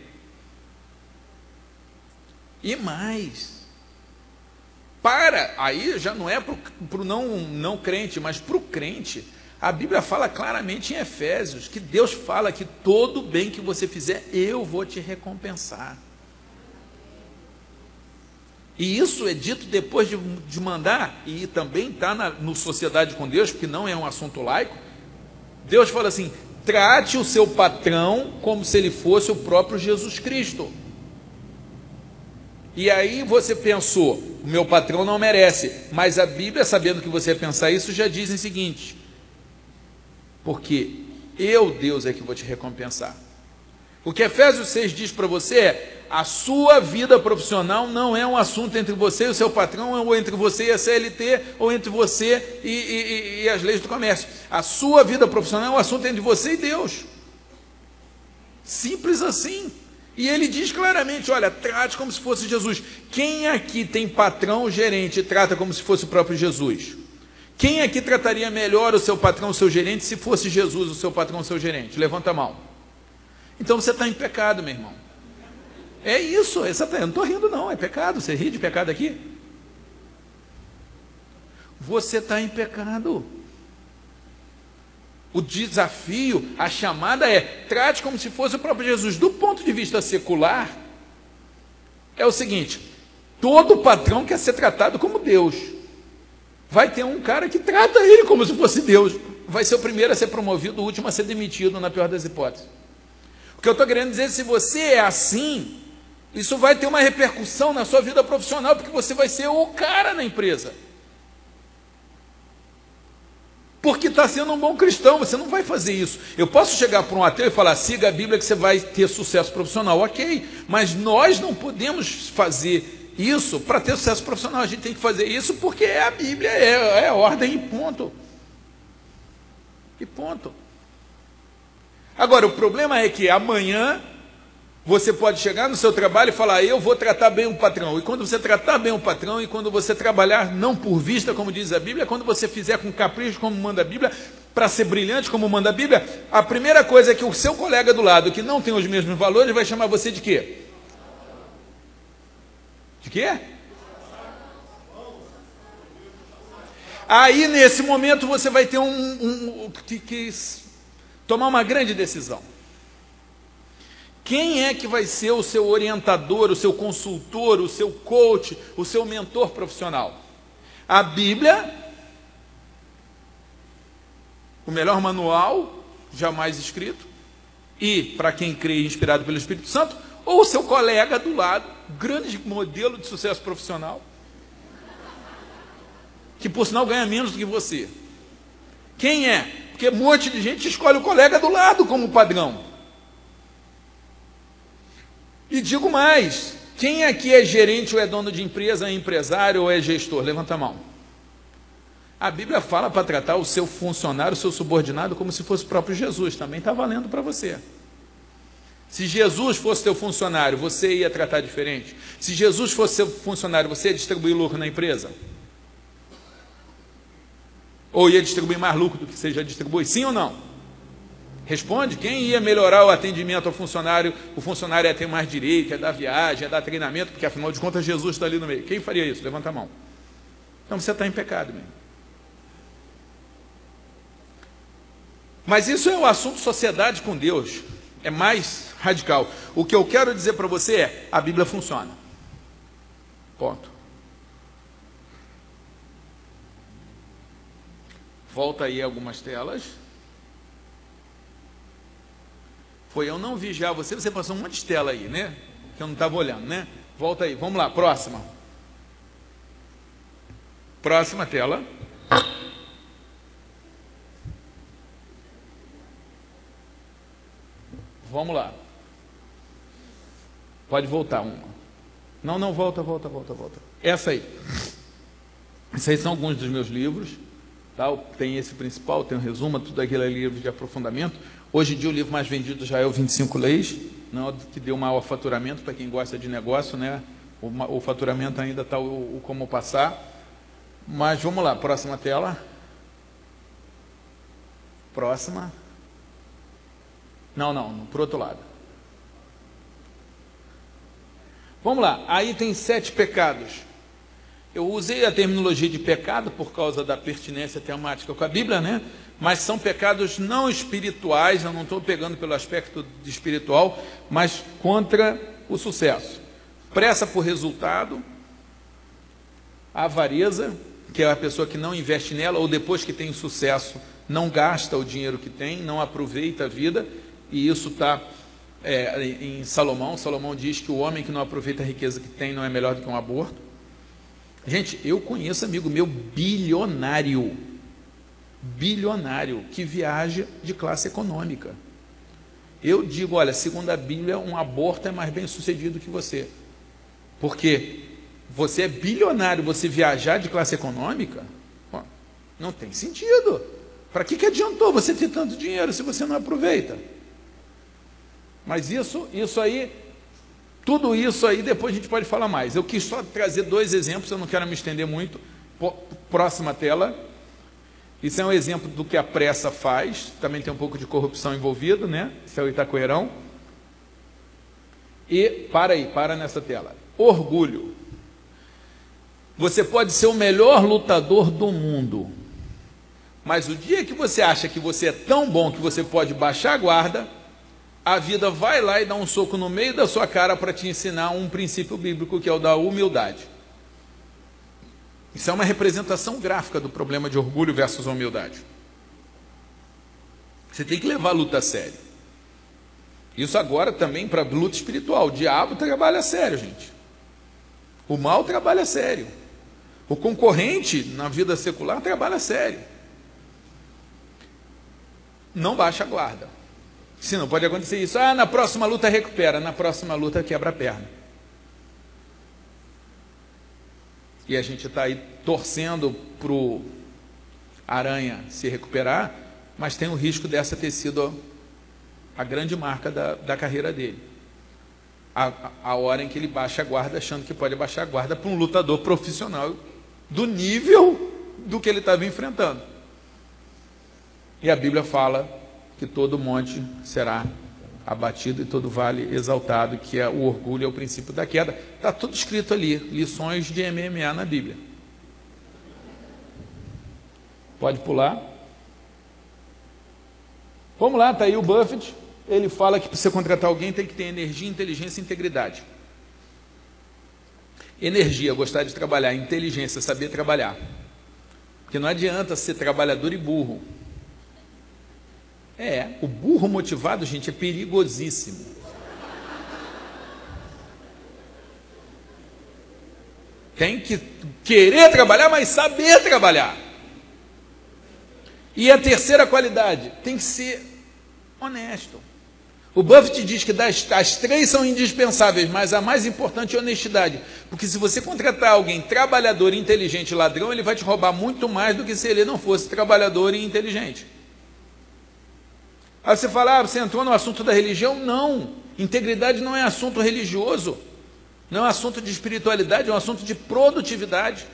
E mais, para, aí já não é para o não, não crente, mas para o crente, a Bíblia fala claramente em Efésios que Deus fala que todo bem que você fizer, eu vou te recompensar. E isso é dito depois de, de mandar, e também está no Sociedade com Deus, porque não é um assunto laico. Deus fala assim: trate o seu patrão como se ele fosse o próprio Jesus Cristo. E aí você pensou, o meu patrão não merece, mas a Bíblia, sabendo que você ia pensar isso, já diz o seguinte: porque eu, Deus, é que vou te recompensar. O que Efésios 6 diz para você é: a sua vida profissional não é um assunto entre você e o seu patrão, ou entre você e a CLT, ou entre você e, e, e as leis do comércio. A sua vida profissional é um assunto entre você e Deus. Simples assim. E ele diz claramente: olha, trate como se fosse Jesus. Quem aqui tem patrão, gerente, trata como se fosse o próprio Jesus? Quem aqui trataria melhor o seu patrão, o seu gerente, se fosse Jesus, o seu patrão, o seu gerente? Levanta a mão. Então você está em pecado, meu irmão. É isso, exatamente. Eu não estou rindo, não, é pecado. Você ri de pecado aqui? Você está em pecado. O desafio, a chamada é: trate como se fosse o próprio Jesus. Do ponto de vista secular, é o seguinte: todo patrão quer ser tratado como Deus. Vai ter um cara que trata ele como se fosse Deus. Vai ser o primeiro a ser promovido, o último a ser demitido, na pior das hipóteses. O que eu estou querendo dizer, se você é assim, isso vai ter uma repercussão na sua vida profissional, porque você vai ser o cara na empresa. Porque está sendo um bom cristão, você não vai fazer isso. Eu posso chegar para um ateu e falar, siga a Bíblia que você vai ter sucesso profissional. Ok, mas nós não podemos fazer isso para ter sucesso profissional. A gente tem que fazer isso porque é a Bíblia, é, é ordem e ponto. E ponto. Agora, o problema é que amanhã você pode chegar no seu trabalho e falar: Eu vou tratar bem o patrão. E quando você tratar bem o patrão, e quando você trabalhar não por vista, como diz a Bíblia, quando você fizer com capricho, como manda a Bíblia, para ser brilhante, como manda a Bíblia, a primeira coisa é que o seu colega do lado, que não tem os mesmos valores, vai chamar você de quê? De quê? Aí, nesse momento, você vai ter um, um, um que, que tomar uma grande decisão. Quem é que vai ser o seu orientador, o seu consultor, o seu coach, o seu mentor profissional? A Bíblia, o melhor manual jamais escrito, e, para quem crê inspirado pelo Espírito Santo, ou o seu colega do lado, grande modelo de sucesso profissional, que por sinal ganha menos do que você. Quem é? Porque um monte de gente escolhe o colega do lado como padrão. E digo mais: quem aqui é gerente ou é dono de empresa, é empresário ou é gestor? Levanta a mão. A Bíblia fala para tratar o seu funcionário, o seu subordinado, como se fosse o próprio Jesus. Também está valendo para você. Se Jesus fosse teu funcionário, você ia tratar diferente? Se Jesus fosse seu funcionário, você ia distribuir lucro na empresa? Ou ia distribuir mais lucro do que você já distribui? Sim ou não? Responde, quem ia melhorar o atendimento ao funcionário? O funcionário ia ter mais direito, ia dar viagem, ia dar treinamento, porque afinal de contas Jesus está ali no meio. Quem faria isso? Levanta a mão. Então você está em pecado mesmo. Mas isso é o assunto sociedade com Deus. É mais radical. O que eu quero dizer para você é: a Bíblia funciona. Ponto. Volta aí algumas telas. Foi eu não vigiar você, você passou um monte de tela aí, né? Que eu não estava olhando, né? Volta aí, vamos lá, próxima. Próxima tela. Vamos lá. Pode voltar uma. Não, não, volta, volta, volta, volta. Essa aí. Esses aí são alguns dos meus livros. Tá? Tem esse principal, tem o um resumo, tudo aquilo é livro de aprofundamento. Hoje em dia o livro mais vendido já é o 25 Leis, não, é que deu maior faturamento para quem gosta de negócio, né? O, o faturamento ainda está o, o, como passar. Mas vamos lá, próxima tela. Próxima. Não, não, para outro lado. Vamos lá, aí tem sete pecados. Eu usei a terminologia de pecado por causa da pertinência temática com a Bíblia, né? Mas são pecados não espirituais, eu não estou pegando pelo aspecto espiritual, mas contra o sucesso. Pressa por resultado, avareza, que é a pessoa que não investe nela, ou depois que tem sucesso, não gasta o dinheiro que tem, não aproveita a vida, e isso está é, em Salomão. Salomão diz que o homem que não aproveita a riqueza que tem não é melhor do que um aborto. Gente, eu conheço amigo meu bilionário, bilionário, que viaja de classe econômica. Eu digo, olha, segundo a Bíblia, um aborto é mais bem sucedido que você. Porque você é bilionário, você viajar de classe econômica, não tem sentido. Para que, que adiantou você ter tanto dinheiro se você não aproveita? Mas isso, isso aí, tudo isso aí, depois a gente pode falar mais. Eu quis só trazer dois exemplos, eu não quero me estender muito. Próxima tela. Isso é um exemplo do que a pressa faz, também tem um pouco de corrupção envolvido, né? Isso é o Itacoeirão. E, para aí, para nessa tela. Orgulho. Você pode ser o melhor lutador do mundo, mas o dia que você acha que você é tão bom que você pode baixar a guarda, a vida vai lá e dá um soco no meio da sua cara para te ensinar um princípio bíblico que é o da humildade. Isso é uma representação gráfica do problema de orgulho versus humildade. Você tem que levar a luta a sério. Isso agora também para luta espiritual. O diabo trabalha a sério, gente. O mal trabalha a sério. O concorrente na vida secular trabalha a sério não baixa a guarda. Senão pode acontecer isso. Ah, na próxima luta recupera, na próxima luta quebra a perna. E a gente está aí torcendo para o aranha se recuperar, mas tem o risco dessa ter sido a grande marca da, da carreira dele. A, a hora em que ele baixa a guarda, achando que pode baixar a guarda para um lutador profissional do nível do que ele estava enfrentando. E a Bíblia fala que todo monte será abatido e todo vale exaltado, que é o orgulho é o princípio da queda. Está tudo escrito ali, lições de MMA na Bíblia. Pode pular. Vamos lá, está aí o Buffett. Ele fala que para você contratar alguém tem que ter energia, inteligência e integridade. Energia, gostar de trabalhar. Inteligência, saber trabalhar. Porque não adianta ser trabalhador e burro. É, o burro motivado, gente, é perigosíssimo. Tem que querer trabalhar, mas saber trabalhar. E a terceira qualidade, tem que ser honesto. O Buffett diz que das, as três são indispensáveis, mas a mais importante é honestidade. Porque se você contratar alguém trabalhador, inteligente, ladrão, ele vai te roubar muito mais do que se ele não fosse trabalhador e inteligente. Aí você fala, ah, você entrou no assunto da religião? Não. Integridade não é assunto religioso. Não é assunto de espiritualidade, é um assunto de produtividade,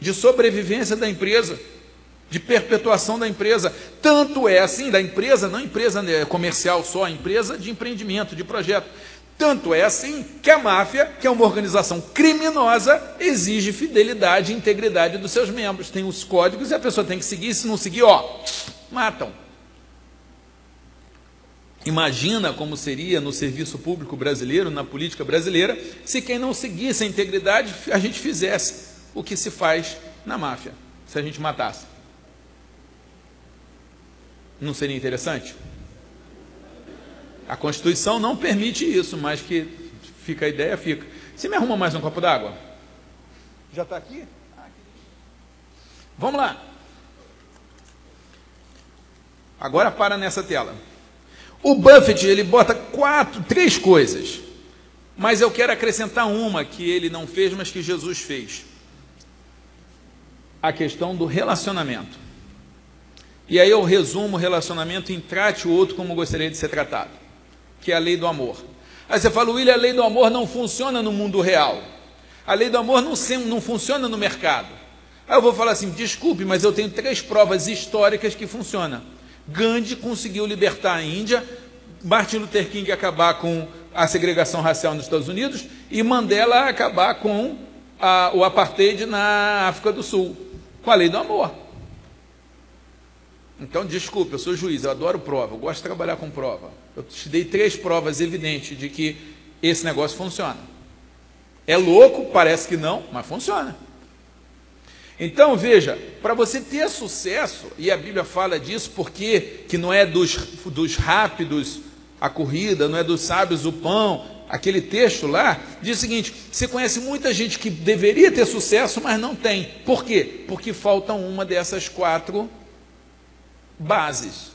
de sobrevivência da empresa, de perpetuação da empresa. Tanto é assim, da empresa, não empresa né, comercial só, empresa de empreendimento, de projeto. Tanto é assim que a máfia, que é uma organização criminosa, exige fidelidade e integridade dos seus membros. Tem os códigos e a pessoa tem que seguir, se não seguir, ó, matam. Imagina como seria no serviço público brasileiro, na política brasileira, se quem não seguisse a integridade a gente fizesse o que se faz na máfia, se a gente matasse. Não seria interessante? A Constituição não permite isso, mas que fica a ideia, fica. Você me arruma mais um copo d'água? Já está aqui? Vamos lá. Agora para nessa tela. O Buffett ele bota quatro, três coisas, mas eu quero acrescentar uma que ele não fez, mas que Jesus fez. A questão do relacionamento. E aí eu resumo o relacionamento em trate o outro como gostaria de ser tratado, que é a lei do amor. Aí você fala, William, a lei do amor não funciona no mundo real. A lei do amor não, não funciona no mercado. Aí eu vou falar assim, desculpe, mas eu tenho três provas históricas que funcionam. Gandhi conseguiu libertar a Índia, Martin Luther King acabar com a segregação racial nos Estados Unidos e Mandela acabar com a, o apartheid na África do Sul, com a lei do amor. Então, desculpe, eu sou juiz, eu adoro prova, eu gosto de trabalhar com prova. Eu te dei três provas evidentes de que esse negócio funciona. É louco, parece que não, mas funciona. Então veja, para você ter sucesso, e a Bíblia fala disso porque que não é dos, dos rápidos a corrida, não é dos sábios o pão. Aquele texto lá diz o seguinte: você conhece muita gente que deveria ter sucesso, mas não tem. Por quê? Porque falta uma dessas quatro bases,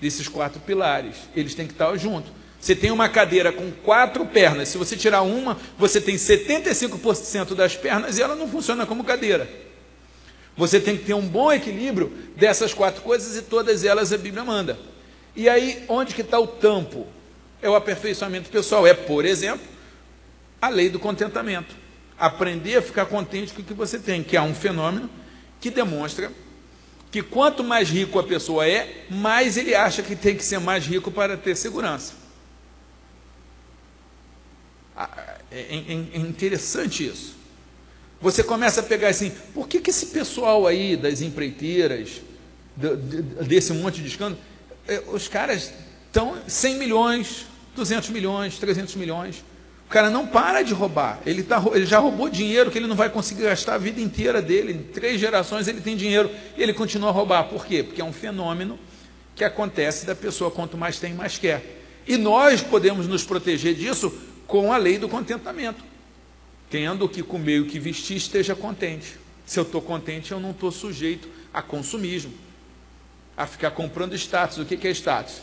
desses quatro pilares. Eles têm que estar juntos. Você tem uma cadeira com quatro pernas. Se você tirar uma, você tem 75% das pernas e ela não funciona como cadeira. Você tem que ter um bom equilíbrio dessas quatro coisas e todas elas a Bíblia manda. E aí, onde que está o tampo? É o aperfeiçoamento pessoal. É, por exemplo, a lei do contentamento. Aprender a ficar contente com o que você tem, que é um fenômeno que demonstra que quanto mais rico a pessoa é, mais ele acha que tem que ser mais rico para ter segurança. Ah, é, é, é interessante isso. Você começa a pegar assim, por que, que esse pessoal aí das empreiteiras, desse monte de escândalo, é, os caras estão 100 milhões, 200 milhões, 300 milhões. O cara não para de roubar. Ele, tá, ele já roubou dinheiro que ele não vai conseguir gastar a vida inteira dele. Em três gerações ele tem dinheiro e ele continua a roubar. Por quê? Porque é um fenômeno que acontece da pessoa quanto mais tem, mais quer. E nós podemos nos proteger disso com a lei do contentamento. Tendo o que comer e o que vestir, esteja contente. Se eu estou contente, eu não estou sujeito a consumismo a ficar comprando status. O que é status?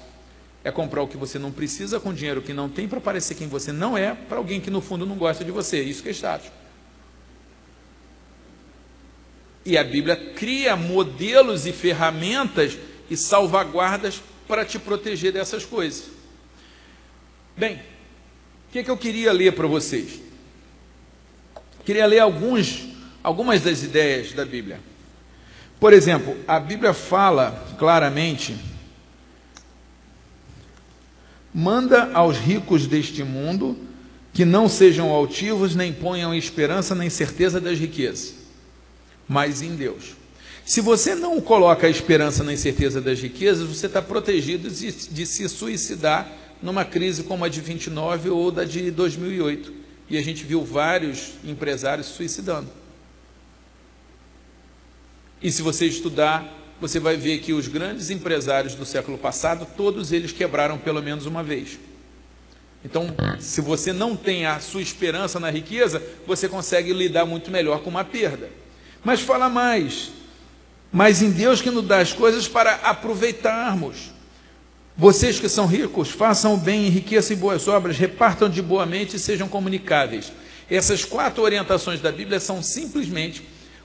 É comprar o que você não precisa com dinheiro que não tem para parecer quem você não é, para alguém que no fundo não gosta de você. Isso que é status. E a Bíblia cria modelos e ferramentas e salvaguardas para te proteger dessas coisas. Bem, que, é que eu queria ler para vocês? Queria ler alguns, algumas das ideias da Bíblia. Por exemplo, a Bíblia fala claramente: manda aos ricos deste mundo que não sejam altivos, nem ponham esperança nem certeza das riquezas, mas em Deus. Se você não coloca a esperança na certeza das riquezas, você está protegido de, de, se suicidar numa crise como a de 29 ou da de 2008. E a gente viu vários empresários suicidando. E se você estudar, você vai ver que os grandes empresários do século passado, todos eles quebraram pelo menos uma vez. Então, se você não tem a sua esperança na riqueza, você consegue lidar muito melhor com uma perda. Mas fala mais. Mas em Deus que nos dá as coisas para aproveitarmos. Vocês que são ricos, façam o bem, enriqueçam em boas obras, repartam de boa mente e sejam comunicáveis. Essas quatro orientações da Bíblia são simplesmente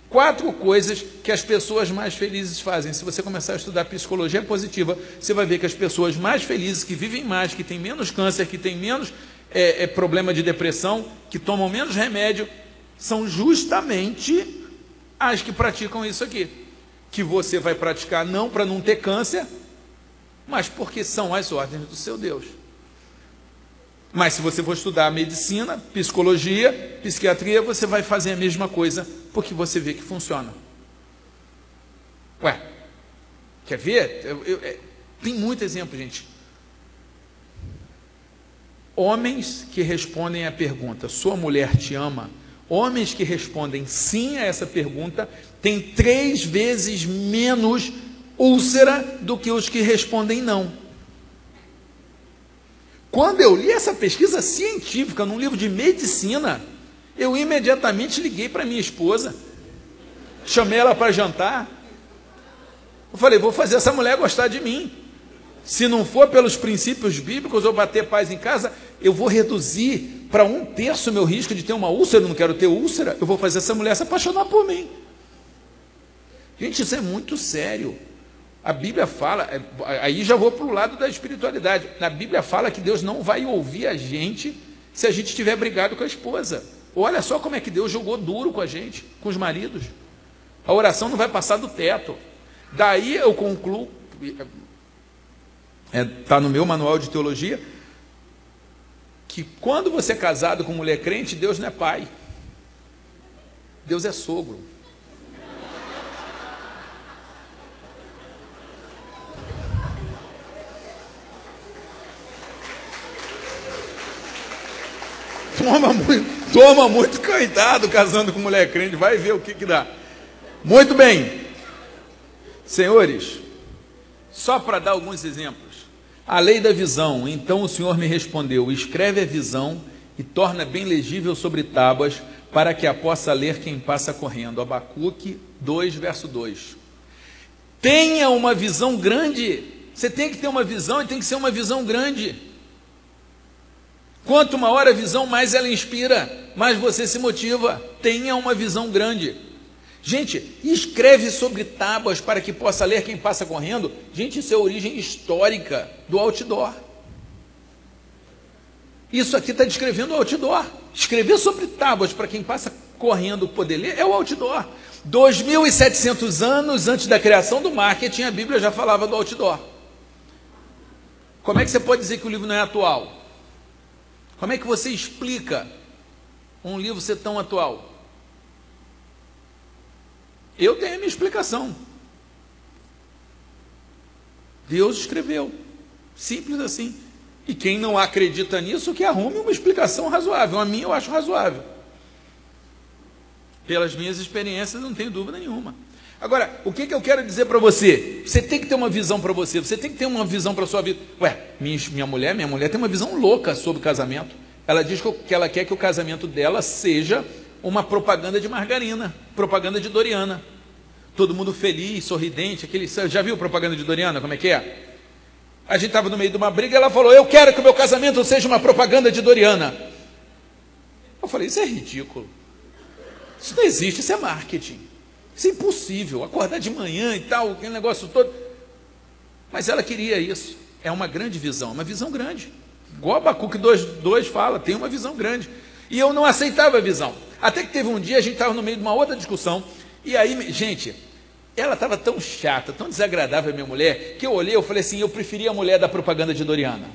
Quatro coisas que as pessoas mais felizes fazem. Se você começar a estudar psicologia positiva, você vai ver que as pessoas mais felizes, que vivem mais, que têm menos câncer, que têm menos é, é, problema de depressão, que tomam menos remédio, são justamente as que praticam isso aqui. Que você vai praticar não para não ter câncer, mas porque são as ordens do seu Deus. Mas se você for estudar medicina, psicologia, psiquiatria, você vai fazer a mesma coisa, porque você vê que funciona. Ué, quer ver? Eu, eu, é, tem muito exemplo, gente. Homens que respondem à pergunta: Sua mulher te ama? Homens que respondem sim a essa pergunta têm três vezes menos úlcera do que os que respondem não. Quando eu li essa pesquisa científica num livro de medicina, eu imediatamente liguei para minha esposa, chamei ela para jantar. Eu falei, vou fazer essa mulher gostar de mim. Se não for pelos princípios bíblicos ou bater paz em casa, eu vou reduzir para um terço o meu risco de ter uma úlcera, eu não quero ter úlcera, eu vou fazer essa mulher se apaixonar por mim. Gente, isso é muito sério. A Bíblia fala, é, aí já vou para o lado da espiritualidade. Na Bíblia fala que Deus não vai ouvir a gente se a gente estiver brigado com a esposa. Olha só como é que Deus jogou duro com a gente, com os maridos. A oração não vai passar do teto. Daí eu concluo, está é, tá no meu manual de teologia, que quando você é casado com mulher crente, Deus não é pai. Deus é sogro. Toma muito, toma muito cuidado casando com mulher crente, vai ver o que, que dá. Muito bem. Senhores, só para dar alguns exemplos. A lei da visão. Então o Senhor me respondeu: Escreve a visão e torna bem legível sobre tábuas, para que a possa ler quem passa correndo. Abacuque 2, verso 2. Tenha uma visão grande. Você tem que ter uma visão e tem que ser uma visão grande. Quanto maior a visão, mais ela inspira, mais você se motiva. Tenha uma visão grande. Gente, escreve sobre tábuas para que possa ler quem passa correndo. Gente, isso é a origem histórica do outdoor. Isso aqui está descrevendo o outdoor. Escrever sobre tábuas para quem passa correndo poder ler é o outdoor. 2.700 anos antes da criação do marketing, a Bíblia já falava do outdoor. Como é que você pode dizer que o livro não é atual? Como é que você explica um livro ser tão atual? Eu tenho a minha explicação. Deus escreveu. Simples assim. E quem não acredita nisso, que arrume uma explicação razoável. A minha eu acho razoável. Pelas minhas experiências, não tenho dúvida nenhuma. Agora, o que, que eu quero dizer para você? Você tem que ter uma visão para você, você tem que ter uma visão para a sua vida. Ué, minha, minha mulher, minha mulher tem uma visão louca sobre casamento. Ela diz que ela quer que o casamento dela seja uma propaganda de margarina, propaganda de Doriana. Todo mundo feliz, sorridente, aquele. Já viu propaganda de Doriana? Como é que é? A gente estava no meio de uma briga, ela falou: Eu quero que o meu casamento seja uma propaganda de Doriana. Eu falei: Isso é ridículo. Isso não existe, isso é marketing. Isso é impossível. Acordar de manhã e tal, aquele negócio todo. Mas ela queria isso. É uma grande visão, uma visão grande. Igual Abacuque 2, fala, tem uma visão grande. E eu não aceitava a visão. Até que teve um dia, a gente estava no meio de uma outra discussão, e aí, gente, ela estava tão chata, tão desagradável a minha mulher, que eu olhei e falei assim, eu preferia a mulher da propaganda de Doriana.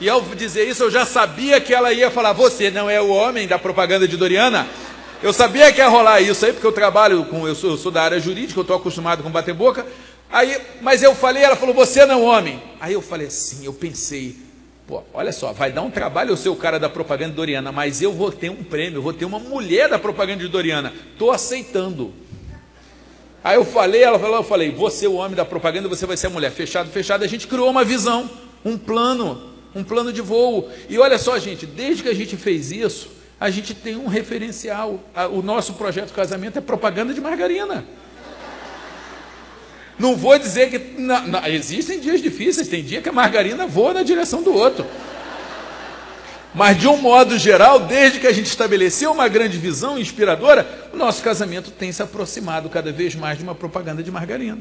E ao dizer isso, eu já sabia que ela ia falar, você não é o homem da propaganda de Doriana? Eu sabia que ia rolar isso aí, porque eu trabalho com, eu sou, eu sou da área jurídica, eu estou acostumado com bater boca. Aí, mas eu falei, ela falou, você não é homem. Aí eu falei assim, eu pensei, pô, olha só, vai dar um trabalho eu ser o cara da propaganda de Doriana, mas eu vou ter um prêmio, eu vou ter uma mulher da propaganda de Doriana. Estou aceitando. Aí eu falei, ela falou, eu falei, você o homem da propaganda, você vai ser a mulher. Fechado, fechado. A gente criou uma visão, um plano, um plano de voo. E olha só, gente, desde que a gente fez isso, a gente tem um referencial. O nosso projeto casamento é propaganda de margarina. Não vou dizer que. Existem dias difíceis, tem dia que a margarina voa na direção do outro. Mas, de um modo geral, desde que a gente estabeleceu uma grande visão inspiradora, o nosso casamento tem se aproximado cada vez mais de uma propaganda de margarina.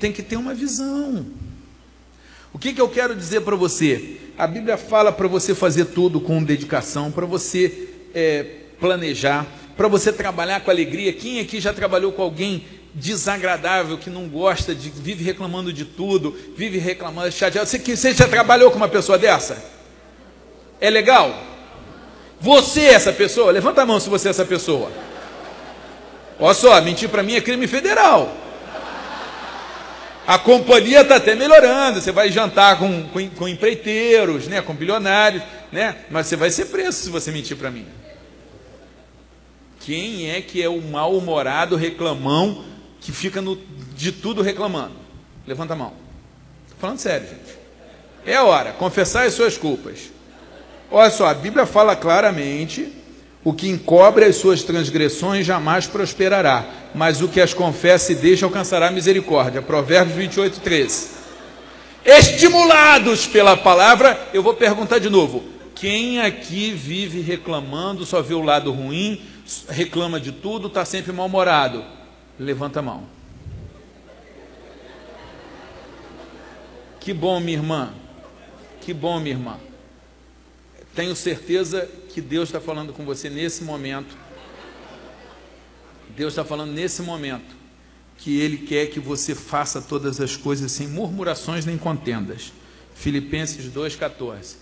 Tem que ter uma visão. O que, que eu quero dizer para você? A Bíblia fala para você fazer tudo com dedicação, para você é, planejar, para você trabalhar com alegria. Quem aqui já trabalhou com alguém desagradável, que não gosta, de, vive reclamando de tudo, vive reclamando, chateado? Você, você já trabalhou com uma pessoa dessa? É legal? Você é essa pessoa? Levanta a mão se você é essa pessoa. Olha só, mentir para mim é crime federal. A companhia está até melhorando. Você vai jantar com, com, com, empreiteiros, né, com bilionários, né? Mas você vai ser preso se você mentir para mim. Quem é que é o mal-humorado reclamão que fica no, de tudo reclamando? Levanta a mão. Estou falando sério, gente. É a hora. Confessar as suas culpas. Olha só, a Bíblia fala claramente: o que encobre as suas transgressões jamais prosperará, mas o que as confessa e deixa alcançará misericórdia. Provérbios 28, 13. Estimulados pela palavra, eu vou perguntar de novo: quem aqui vive reclamando, só vê o lado ruim, reclama de tudo, está sempre mal-humorado? Levanta a mão. Que bom, minha irmã. Que bom, minha irmã. Tenho certeza que Deus está falando com você nesse momento. Deus está falando nesse momento que Ele quer que você faça todas as coisas sem murmurações nem contendas. Filipenses 2,14.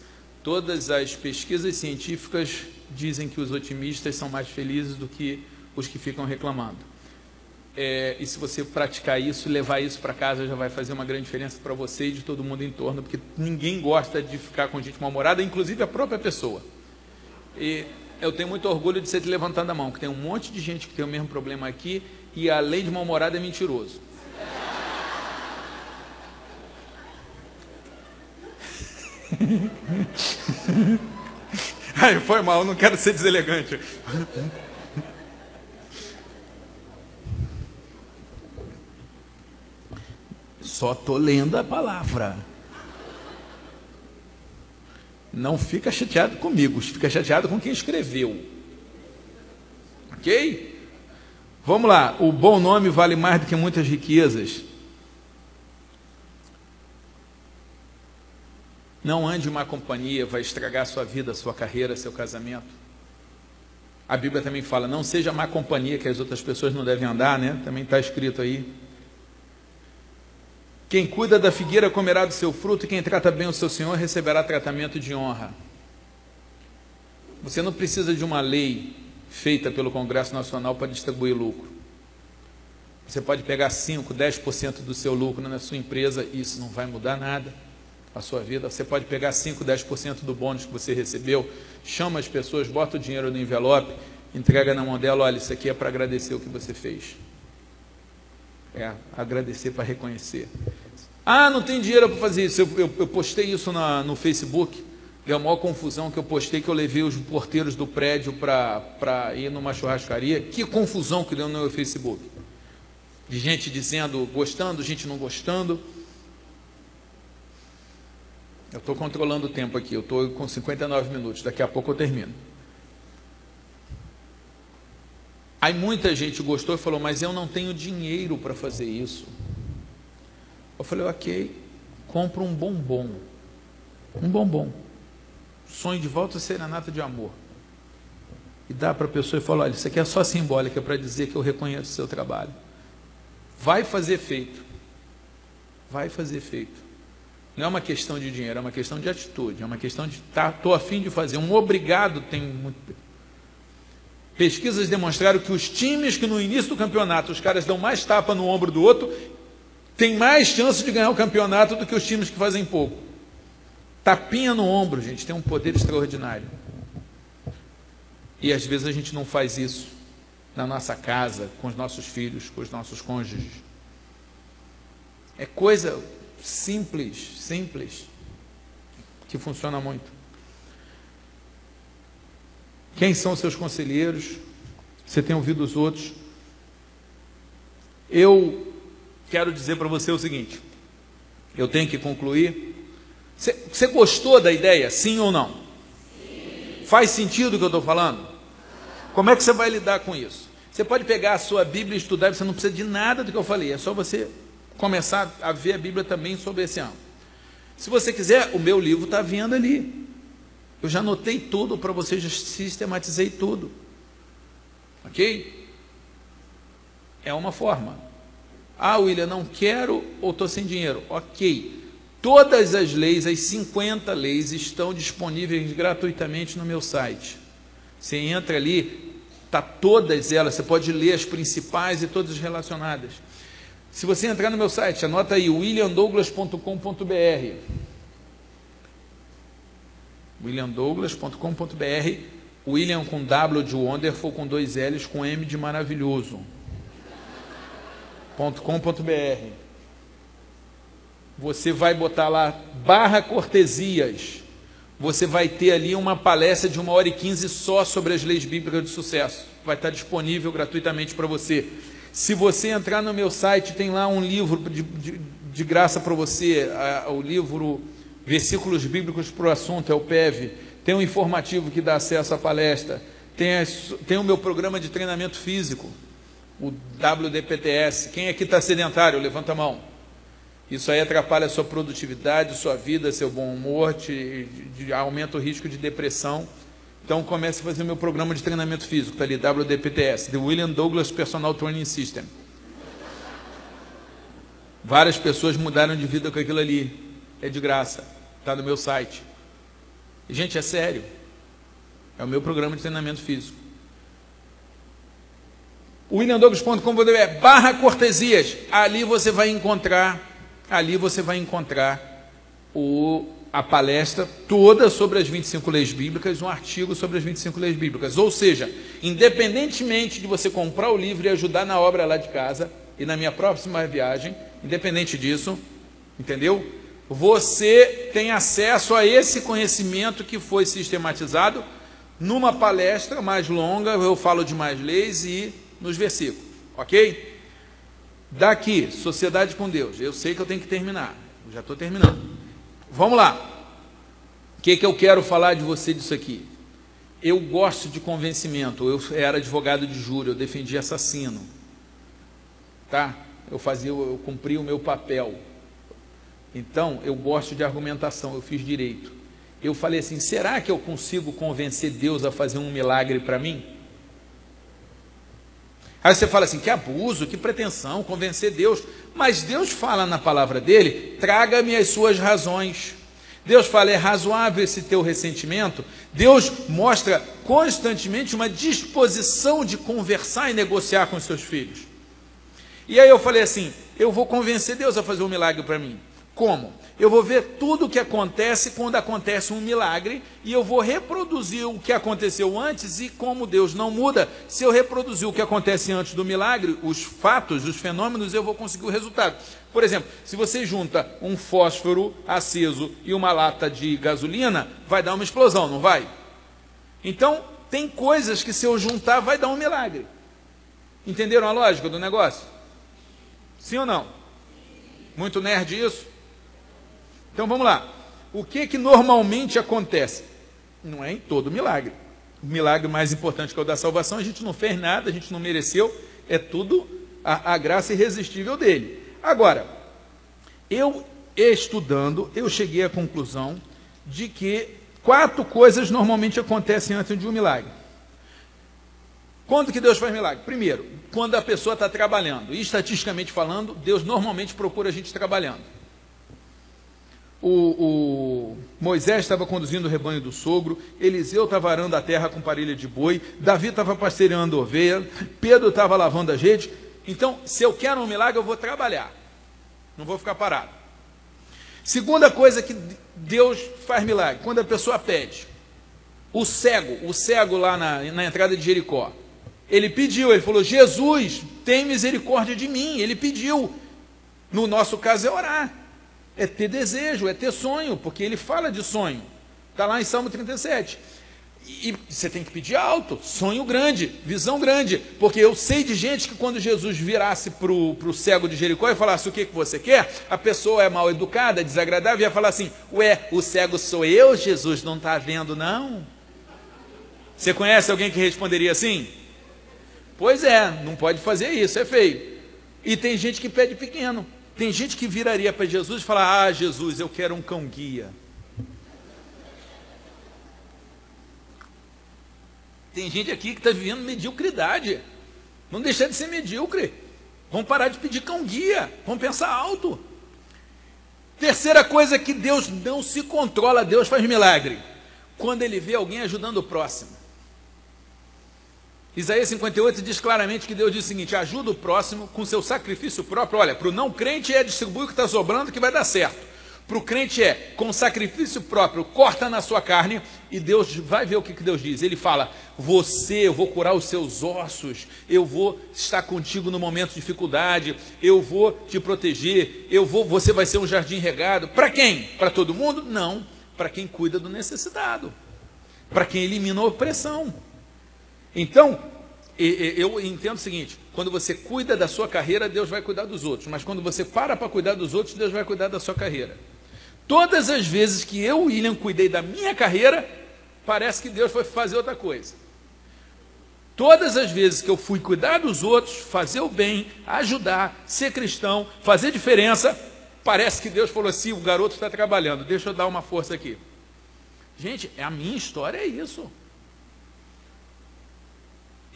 Todas as pesquisas científicas dizem que os otimistas são mais felizes do que os que ficam reclamando. É, e se você praticar isso, levar isso para casa, já vai fazer uma grande diferença para você e de todo mundo em torno, porque ninguém gosta de ficar com gente mal-humorada, inclusive a própria pessoa. E eu tenho muito orgulho de ser te levantando a mão, que tem um monte de gente que tem o mesmo problema aqui e além de mal-humorada é mentiroso. ai foi mal, não quero ser deselegante. Só estou lendo a palavra. Não fica chateado comigo, fica chateado com quem escreveu. Ok? Vamos lá. O bom nome vale mais do que muitas riquezas. Não ande uma companhia, vai estragar sua vida, sua carreira, seu casamento. A Bíblia também fala: não seja má companhia que as outras pessoas não devem andar, né? Também está escrito aí. Quem cuida da figueira comerá do seu fruto, e quem trata bem o seu senhor receberá tratamento de honra. Você não precisa de uma lei feita pelo Congresso Nacional para distribuir lucro. Você pode pegar 5, 10% do seu lucro na sua empresa e isso não vai mudar nada a sua vida. Você pode pegar 5, 10% do bônus que você recebeu, chama as pessoas, bota o dinheiro no envelope, entrega na mão dela, olha, isso aqui é para agradecer o que você fez. É, agradecer para reconhecer. Ah, não tem dinheiro para fazer isso. Eu, eu, eu postei isso na, no Facebook. Deu a maior confusão que eu postei que eu levei os porteiros do prédio para ir numa churrascaria. Que confusão que deu no meu Facebook. De gente dizendo gostando, gente não gostando. Eu estou controlando o tempo aqui, eu estou com 59 minutos, daqui a pouco eu termino. Aí muita gente gostou e falou, mas eu não tenho dinheiro para fazer isso. Eu falei, ok, compra um bombom. Um bombom. Sonho de volta serenata de amor. E dá para a pessoa e fala, olha, isso aqui é só simbólica para dizer que eu reconheço o seu trabalho. Vai fazer feito. Vai fazer feito. Não é uma questão de dinheiro, é uma questão de atitude, é uma questão de estar, tá, afim de fazer. Um obrigado tem muito. Pesquisas demonstraram que os times que no início do campeonato os caras dão mais tapa no ombro do outro, têm mais chance de ganhar o campeonato do que os times que fazem pouco. Tapinha no ombro, gente, tem um poder extraordinário. E às vezes a gente não faz isso na nossa casa, com os nossos filhos, com os nossos cônjuges. É coisa simples, simples, que funciona muito. Quem são seus conselheiros? Você tem ouvido os outros? Eu quero dizer para você o seguinte: eu tenho que concluir. Você, gostou da ideia, sim ou não? Sim. Faz sentido o que eu estou falando? Como é que você vai lidar com isso? Você pode pegar a sua Bíblia e estudar, você não precisa de nada do que eu falei, é só você começar a ver a Bíblia também sobre esse ano. Se você quiser, o meu livro está vindo ali. Eu já anotei tudo para você, já sistematizei tudo. Ok? É uma forma. Ah, William, não quero ou estou sem dinheiro. Ok. Todas as leis, as 50 leis, estão disponíveis gratuitamente no meu site. Você entra ali, está todas elas, você pode ler as principais e todas relacionadas. Se você entrar no meu site, anota aí williamdouglas.com.br. williamdouglas.com.br William com W de Wonderful, com dois L's, com M de maravilhoso. .com.br Você vai botar lá barra cortesias. Você vai ter ali uma palestra de uma hora e quinze só sobre as leis bíblicas de sucesso. Vai estar disponível gratuitamente para você. Se você entrar no meu site, tem lá um livro de, de, de graça para você, a, o livro Versículos Bíblicos para o Assunto, é o PEV. Tem um informativo que dá acesso à palestra. Tem, as, tem o meu programa de treinamento físico, o WDPTS. Quem aqui está sedentário? Levanta a mão. Isso aí atrapalha a sua produtividade, sua vida, seu bom humor, te, te, aumenta o risco de depressão. Então comece a fazer meu programa de treinamento físico, está ali, WDPTS, The William Douglas Personal Training System. Várias pessoas mudaram de vida com aquilo ali. É de graça. Está no meu site. Gente, é sério. É o meu programa de treinamento físico. williamdouglas.com.br barra cortesias. Ali você vai encontrar, ali você vai encontrar o a palestra toda sobre as 25 leis bíblicas, um artigo sobre as 25 leis bíblicas. Ou seja, independentemente de você comprar o livro e ajudar na obra lá de casa e na minha próxima viagem, independente disso, entendeu? você tem acesso a esse conhecimento que foi sistematizado numa palestra mais longa, eu falo de mais leis e nos versículos, ok? Daqui, sociedade com Deus, eu sei que eu tenho que terminar, já estou terminando. Vamos lá. O que, que eu quero falar de você disso aqui? Eu gosto de convencimento, eu era advogado de júri, eu defendia assassino. Tá? Eu fazia, eu cumpria o meu papel. Então, eu gosto de argumentação, eu fiz direito. Eu falei assim: será que eu consigo convencer Deus a fazer um milagre para mim? Aí você fala assim: que abuso, que pretensão, convencer Deus. Mas Deus fala na palavra dele: traga-me as suas razões. Deus fala: é razoável esse teu ressentimento. Deus mostra constantemente uma disposição de conversar e negociar com os seus filhos. E aí eu falei assim: eu vou convencer Deus a fazer um milagre para mim. Como? Eu vou ver tudo o que acontece quando acontece um milagre e eu vou reproduzir o que aconteceu antes e como Deus não muda, se eu reproduzir o que acontece antes do milagre, os fatos, os fenômenos, eu vou conseguir o resultado. Por exemplo, se você junta um fósforo aceso e uma lata de gasolina, vai dar uma explosão, não vai? Então, tem coisas que se eu juntar vai dar um milagre. Entenderam a lógica do negócio? Sim ou não? Muito nerd isso? Então vamos lá. O que que normalmente acontece? Não é em todo milagre. O milagre mais importante que é o da salvação, a gente não fez nada, a gente não mereceu, é tudo a, a graça irresistível dele. Agora, eu estudando, eu cheguei à conclusão de que quatro coisas normalmente acontecem antes de um milagre. Quando que Deus faz milagre? Primeiro, quando a pessoa está trabalhando. E estatisticamente falando, Deus normalmente procura a gente trabalhando o, o Moisés estava conduzindo o rebanho do sogro, Eliseu estava arando a terra com parelha de boi, Davi estava pastoreando ovelha, Pedro estava lavando a gente. Então, se eu quero um milagre, eu vou trabalhar, não vou ficar parado. Segunda coisa que Deus faz milagre, quando a pessoa pede. O cego, o cego lá na, na entrada de Jericó, ele pediu, ele falou: Jesus, tem misericórdia de mim. Ele pediu. No nosso caso é orar é ter desejo, é ter sonho, porque ele fala de sonho. Está lá em Salmo 37. E você tem que pedir alto, sonho grande, visão grande, porque eu sei de gente que quando Jesus virasse para o cego de Jericó e falasse o que, que você quer, a pessoa é mal educada, desagradável, ia falar assim: Ué, o cego sou eu, Jesus não está vendo, não? Você conhece alguém que responderia assim? Pois é, não pode fazer isso, é feio. E tem gente que pede pequeno. Tem gente que viraria para Jesus e falar: Ah, Jesus, eu quero um cão guia. Tem gente aqui que está vivendo mediocridade. Não deixar de ser medíocre. Vamos parar de pedir cão guia. Vamos pensar alto. Terceira coisa que Deus não se controla, Deus faz milagre. Quando ele vê alguém ajudando o próximo. Isaías 58 diz claramente que Deus diz o seguinte: ajuda o próximo com seu sacrifício próprio. Olha, para o não crente é distribuir o que está sobrando que vai dar certo. Para o crente é com sacrifício próprio, corta na sua carne e Deus vai ver o que, que Deus diz. Ele fala: Você, eu vou curar os seus ossos, eu vou estar contigo no momento de dificuldade, eu vou te proteger, eu vou, você vai ser um jardim regado. Para quem? Para todo mundo? Não, para quem cuida do necessitado, para quem elimina a opressão. Então, eu entendo o seguinte: quando você cuida da sua carreira, Deus vai cuidar dos outros, mas quando você para para cuidar dos outros, Deus vai cuidar da sua carreira. Todas as vezes que eu, William, cuidei da minha carreira, parece que Deus foi fazer outra coisa. Todas as vezes que eu fui cuidar dos outros, fazer o bem, ajudar, ser cristão, fazer diferença, parece que Deus falou assim: o garoto está trabalhando, deixa eu dar uma força aqui. Gente, a minha história é isso.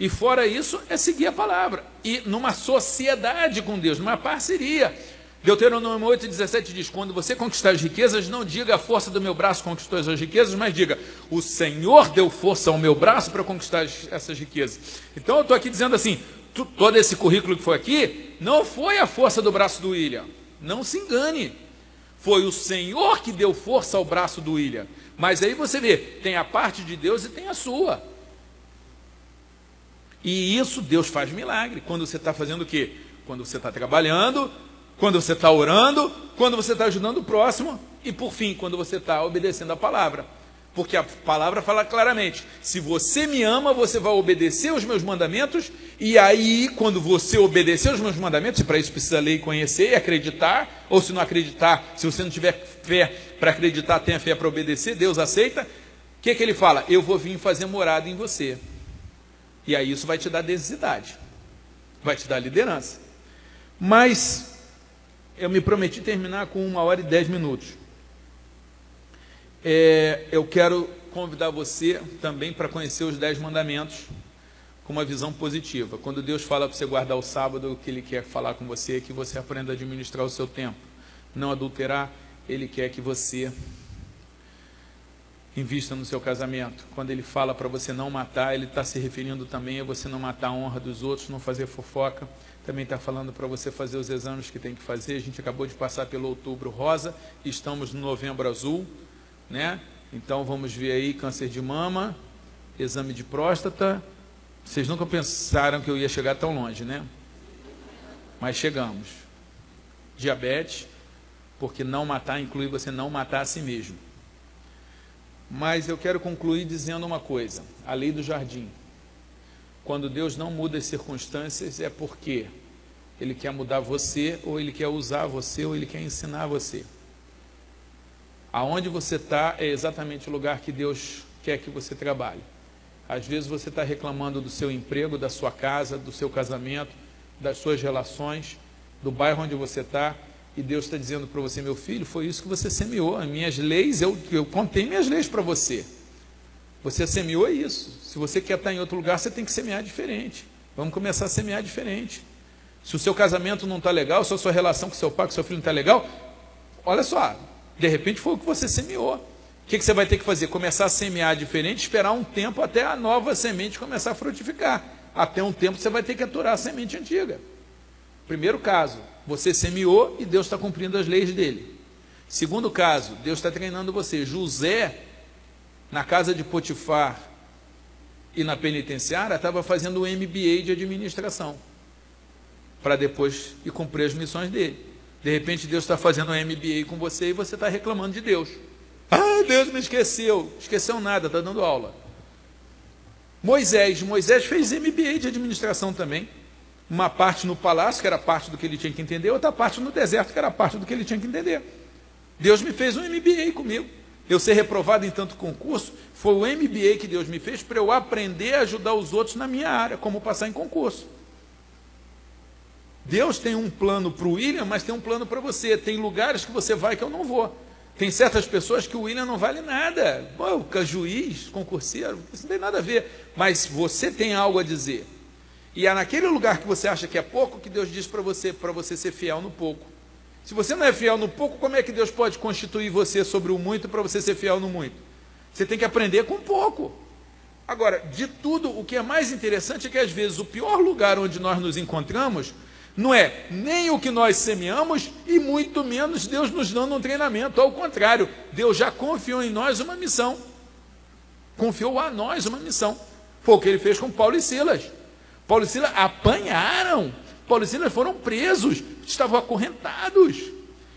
E fora isso, é seguir a palavra. E numa sociedade com Deus, numa parceria. Deuteronômio 8,17 diz: Quando você conquistar as riquezas, não diga a força do meu braço conquistou as riquezas, mas diga: O Senhor deu força ao meu braço para conquistar essas riquezas. Então eu estou aqui dizendo assim: todo esse currículo que foi aqui, não foi a força do braço do William. Não se engane. Foi o Senhor que deu força ao braço do William. Mas aí você vê: tem a parte de Deus e tem a sua. E isso Deus faz milagre. Quando você está fazendo o quê? Quando você está trabalhando, quando você está orando, quando você está ajudando o próximo e, por fim, quando você está obedecendo a palavra. Porque a palavra fala claramente: se você me ama, você vai obedecer os meus mandamentos, e aí, quando você obedecer os meus mandamentos, e para isso precisa ler e conhecer e acreditar, ou se não acreditar, se você não tiver fé para acreditar, tenha fé para obedecer, Deus aceita. O que, que ele fala? Eu vou vir fazer morada em você. E aí isso vai te dar densidade, vai te dar liderança. Mas eu me prometi terminar com uma hora e dez minutos é, eu quero convidar você também para conhecer os dez mandamentos com uma visão positiva. Quando Deus fala para você guardar o sábado, o que Ele quer falar com você é que você aprenda a administrar o seu tempo, não adulterar. Ele quer que você invista no seu casamento. Quando Ele fala para você não matar, Ele está se referindo também a você não matar a honra dos outros, não fazer fofoca. Também está falando para você fazer os exames que tem que fazer. A gente acabou de passar pelo outubro rosa, estamos no novembro azul né? Então vamos ver aí câncer de mama, exame de próstata. Vocês nunca pensaram que eu ia chegar tão longe, né? Mas chegamos. Diabetes, porque não matar inclui você não matar a si mesmo. Mas eu quero concluir dizendo uma coisa: a lei do jardim. Quando Deus não muda as circunstâncias, é porque Ele quer mudar você, ou Ele quer usar você, ou Ele quer ensinar você. Aonde você está é exatamente o lugar que Deus quer que você trabalhe. Às vezes você está reclamando do seu emprego, da sua casa, do seu casamento, das suas relações, do bairro onde você está, e Deus está dizendo para você, meu filho, foi isso que você semeou. As minhas leis, eu, eu contei minhas leis para você. Você semeou isso. Se você quer estar em outro lugar, você tem que semear diferente. Vamos começar a semear diferente. Se o seu casamento não está legal, se a sua relação com seu pai, com seu filho não está legal, olha só, de repente foi o que você semeou. O que, que você vai ter que fazer? Começar a semear diferente, esperar um tempo até a nova semente começar a frutificar. Até um tempo você vai ter que aturar a semente antiga. Primeiro caso, você semeou e Deus está cumprindo as leis dele. Segundo caso, Deus está treinando você. José, na casa de Potifar e na penitenciária, estava fazendo o MBA de administração para depois ir cumprir as missões dele. De repente Deus está fazendo um MBA com você e você está reclamando de Deus. Ah, Deus me esqueceu. Esqueceu nada, está dando aula. Moisés, Moisés fez MBA de administração também. Uma parte no palácio, que era parte do que ele tinha que entender, outra parte no deserto, que era parte do que ele tinha que entender. Deus me fez um MBA comigo. Eu ser reprovado em tanto concurso, foi o MBA que Deus me fez para eu aprender a ajudar os outros na minha área, como passar em concurso. Deus tem um plano para o William, mas tem um plano para você. Tem lugares que você vai que eu não vou. Tem certas pessoas que o William não vale nada. Pô, juiz, concurseiro, isso não tem nada a ver. Mas você tem algo a dizer. E é naquele lugar que você acha que é pouco que Deus diz para você, para você ser fiel no pouco. Se você não é fiel no pouco, como é que Deus pode constituir você sobre o muito para você ser fiel no muito? Você tem que aprender com pouco. Agora, de tudo, o que é mais interessante é que às vezes o pior lugar onde nós nos encontramos não é nem o que nós semeamos e muito menos Deus nos dando um treinamento. Ao contrário, Deus já confiou em nós uma missão. Confiou a nós uma missão. Foi o que ele fez com Paulo e Silas. Paulo e Silas apanharam. Paulo e Silas foram presos, estavam acorrentados.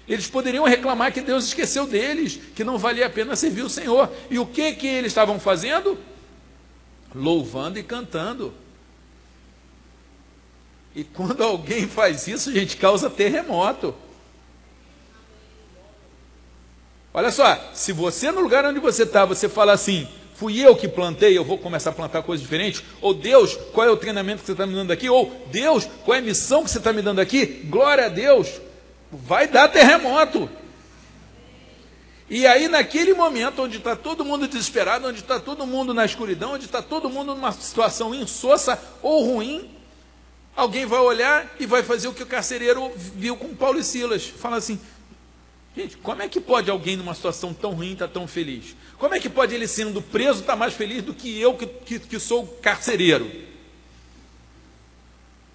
Eles poderiam reclamar que Deus esqueceu deles, que não valia a pena servir o Senhor. E o que que eles estavam fazendo? Louvando e cantando. E quando alguém faz isso, a gente causa terremoto. Olha só, se você no lugar onde você está, você fala assim, fui eu que plantei, eu vou começar a plantar coisas diferentes, ou Deus, qual é o treinamento que você está me dando aqui, ou Deus, qual é a missão que você está me dando aqui, glória a Deus, vai dar terremoto. E aí, naquele momento onde está todo mundo desesperado, onde está todo mundo na escuridão, onde está todo mundo numa situação insossa ou ruim, Alguém vai olhar e vai fazer o que o carcereiro viu com Paulo e Silas. Fala assim: gente, como é que pode alguém numa situação tão ruim estar tão feliz? Como é que pode ele sendo preso estar mais feliz do que eu que, que, que sou carcereiro?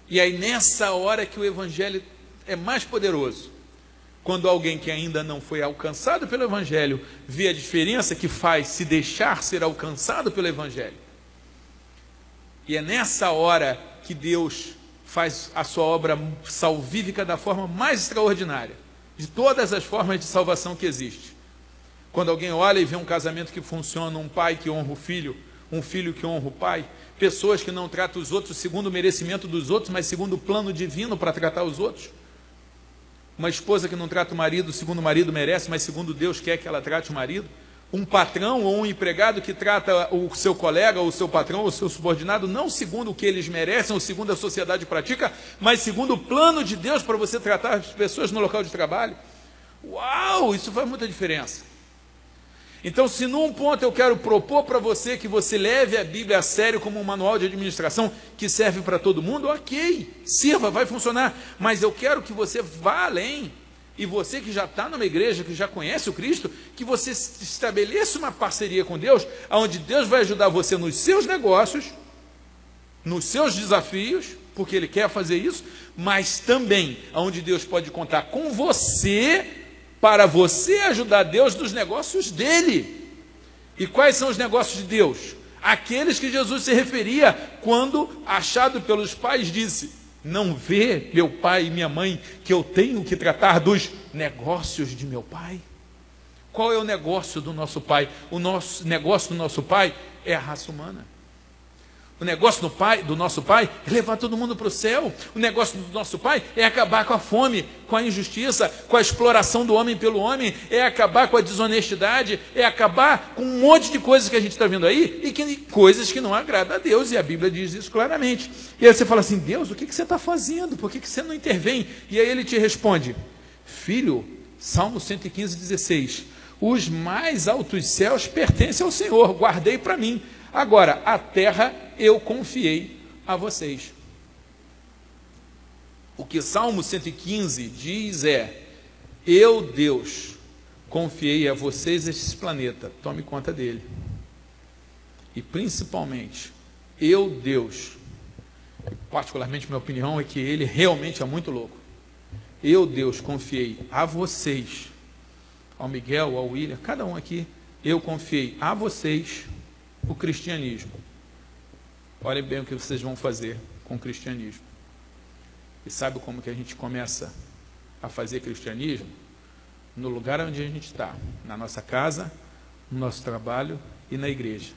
E aí nessa hora que o evangelho é mais poderoso. Quando alguém que ainda não foi alcançado pelo Evangelho vê a diferença que faz se deixar ser alcançado pelo Evangelho. E é nessa hora que Deus faz a sua obra salvífica da forma mais extraordinária. De todas as formas de salvação que existe. Quando alguém olha e vê um casamento que funciona, um pai que honra o filho, um filho que honra o pai, pessoas que não tratam os outros segundo o merecimento dos outros, mas segundo o plano divino para tratar os outros. Uma esposa que não trata o marido segundo o marido merece, mas segundo Deus quer que ela trate o marido. Um patrão ou um empregado que trata o seu colega, ou o seu patrão, ou o seu subordinado, não segundo o que eles merecem, ou segundo a sociedade pratica, mas segundo o plano de Deus para você tratar as pessoas no local de trabalho. Uau, isso faz muita diferença. Então, se num ponto eu quero propor para você que você leve a Bíblia a sério como um manual de administração que serve para todo mundo, ok, sirva, vai funcionar. Mas eu quero que você vá além. E você que já está numa igreja, que já conhece o Cristo, que você estabeleça uma parceria com Deus, onde Deus vai ajudar você nos seus negócios, nos seus desafios, porque Ele quer fazer isso, mas também onde Deus pode contar com você para você ajudar Deus nos negócios dele. E quais são os negócios de Deus? Aqueles que Jesus se referia quando, achado pelos pais, disse: Não vê, meu pai e minha mãe, que eu tenho que tratar dos negócios de meu pai? Qual é o negócio do nosso pai? O nosso negócio do nosso pai é a raça humana. O negócio do, pai, do nosso pai é levar todo mundo para o céu. O negócio do nosso pai é acabar com a fome, com a injustiça, com a exploração do homem pelo homem, é acabar com a desonestidade, é acabar com um monte de coisas que a gente está vendo aí e que, coisas que não agradam a Deus, e a Bíblia diz isso claramente. E aí você fala assim: Deus, o que, que você está fazendo? Por que, que você não intervém? E aí ele te responde: Filho, Salmo 115, 16: Os mais altos céus pertencem ao Senhor, guardei para mim. Agora, a terra eu confiei a vocês. O que Salmo 115 diz é: Eu, Deus, confiei a vocês este planeta, tome conta dele. E principalmente, eu, Deus, particularmente minha opinião é que ele realmente é muito louco. Eu, Deus, confiei a vocês, ao Miguel, ao William, cada um aqui, eu confiei a vocês o cristianismo. Olhem bem o que vocês vão fazer com o cristianismo. E sabe como que a gente começa a fazer cristianismo? No lugar onde a gente está, na nossa casa, no nosso trabalho e na igreja.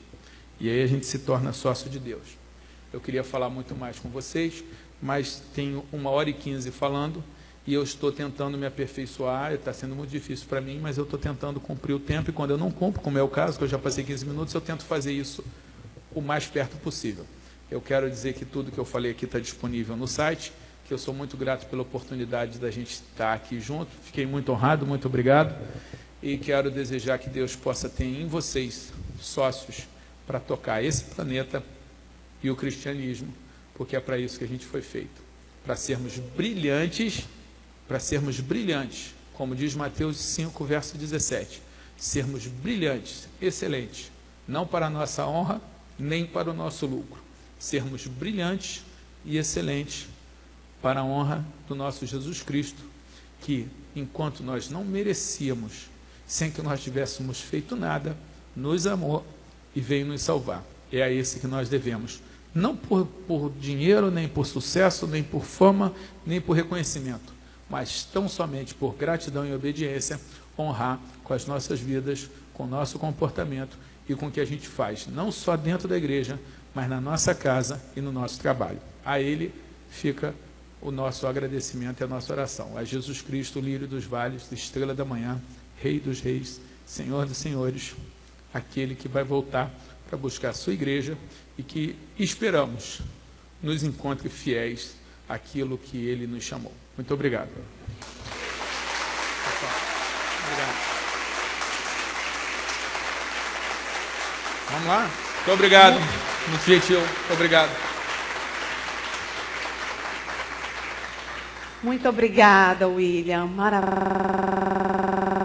E aí a gente se torna sócio de Deus. Eu queria falar muito mais com vocês, mas tenho uma hora e quinze falando e eu estou tentando me aperfeiçoar. Está sendo muito difícil para mim, mas eu estou tentando cumprir o tempo. E quando eu não cumpro, como é o caso, que eu já passei 15 minutos, eu tento fazer isso o mais perto possível. Eu quero dizer que tudo que eu falei aqui está disponível no site, que eu sou muito grato pela oportunidade da gente estar aqui junto. Fiquei muito honrado, muito obrigado. E quero desejar que Deus possa ter em vocês sócios para tocar esse planeta e o cristianismo, porque é para isso que a gente foi feito para sermos brilhantes, para sermos brilhantes, como diz Mateus 5, verso 17. Sermos brilhantes, excelentes, não para a nossa honra, nem para o nosso lucro. Sermos brilhantes e excelentes para a honra do nosso Jesus Cristo, que, enquanto nós não merecíamos, sem que nós tivéssemos feito nada, nos amou e veio nos salvar. É a esse que nós devemos. Não por, por dinheiro, nem por sucesso, nem por fama, nem por reconhecimento, mas tão somente por gratidão e obediência, honrar com as nossas vidas, com o nosso comportamento e com o que a gente faz, não só dentro da igreja, mas na nossa casa e no nosso trabalho. A Ele fica o nosso agradecimento e a nossa oração. A Jesus Cristo, lírio dos vales, estrela da manhã, Rei dos reis, Senhor dos senhores, aquele que vai voltar para buscar a sua igreja e que esperamos nos encontre fiéis àquilo que Ele nos chamou. Muito obrigado. Obrigado. Vamos lá? Muito obrigado. Muito gentil. Muito obrigado. Muito obrigada, William. Maravilha.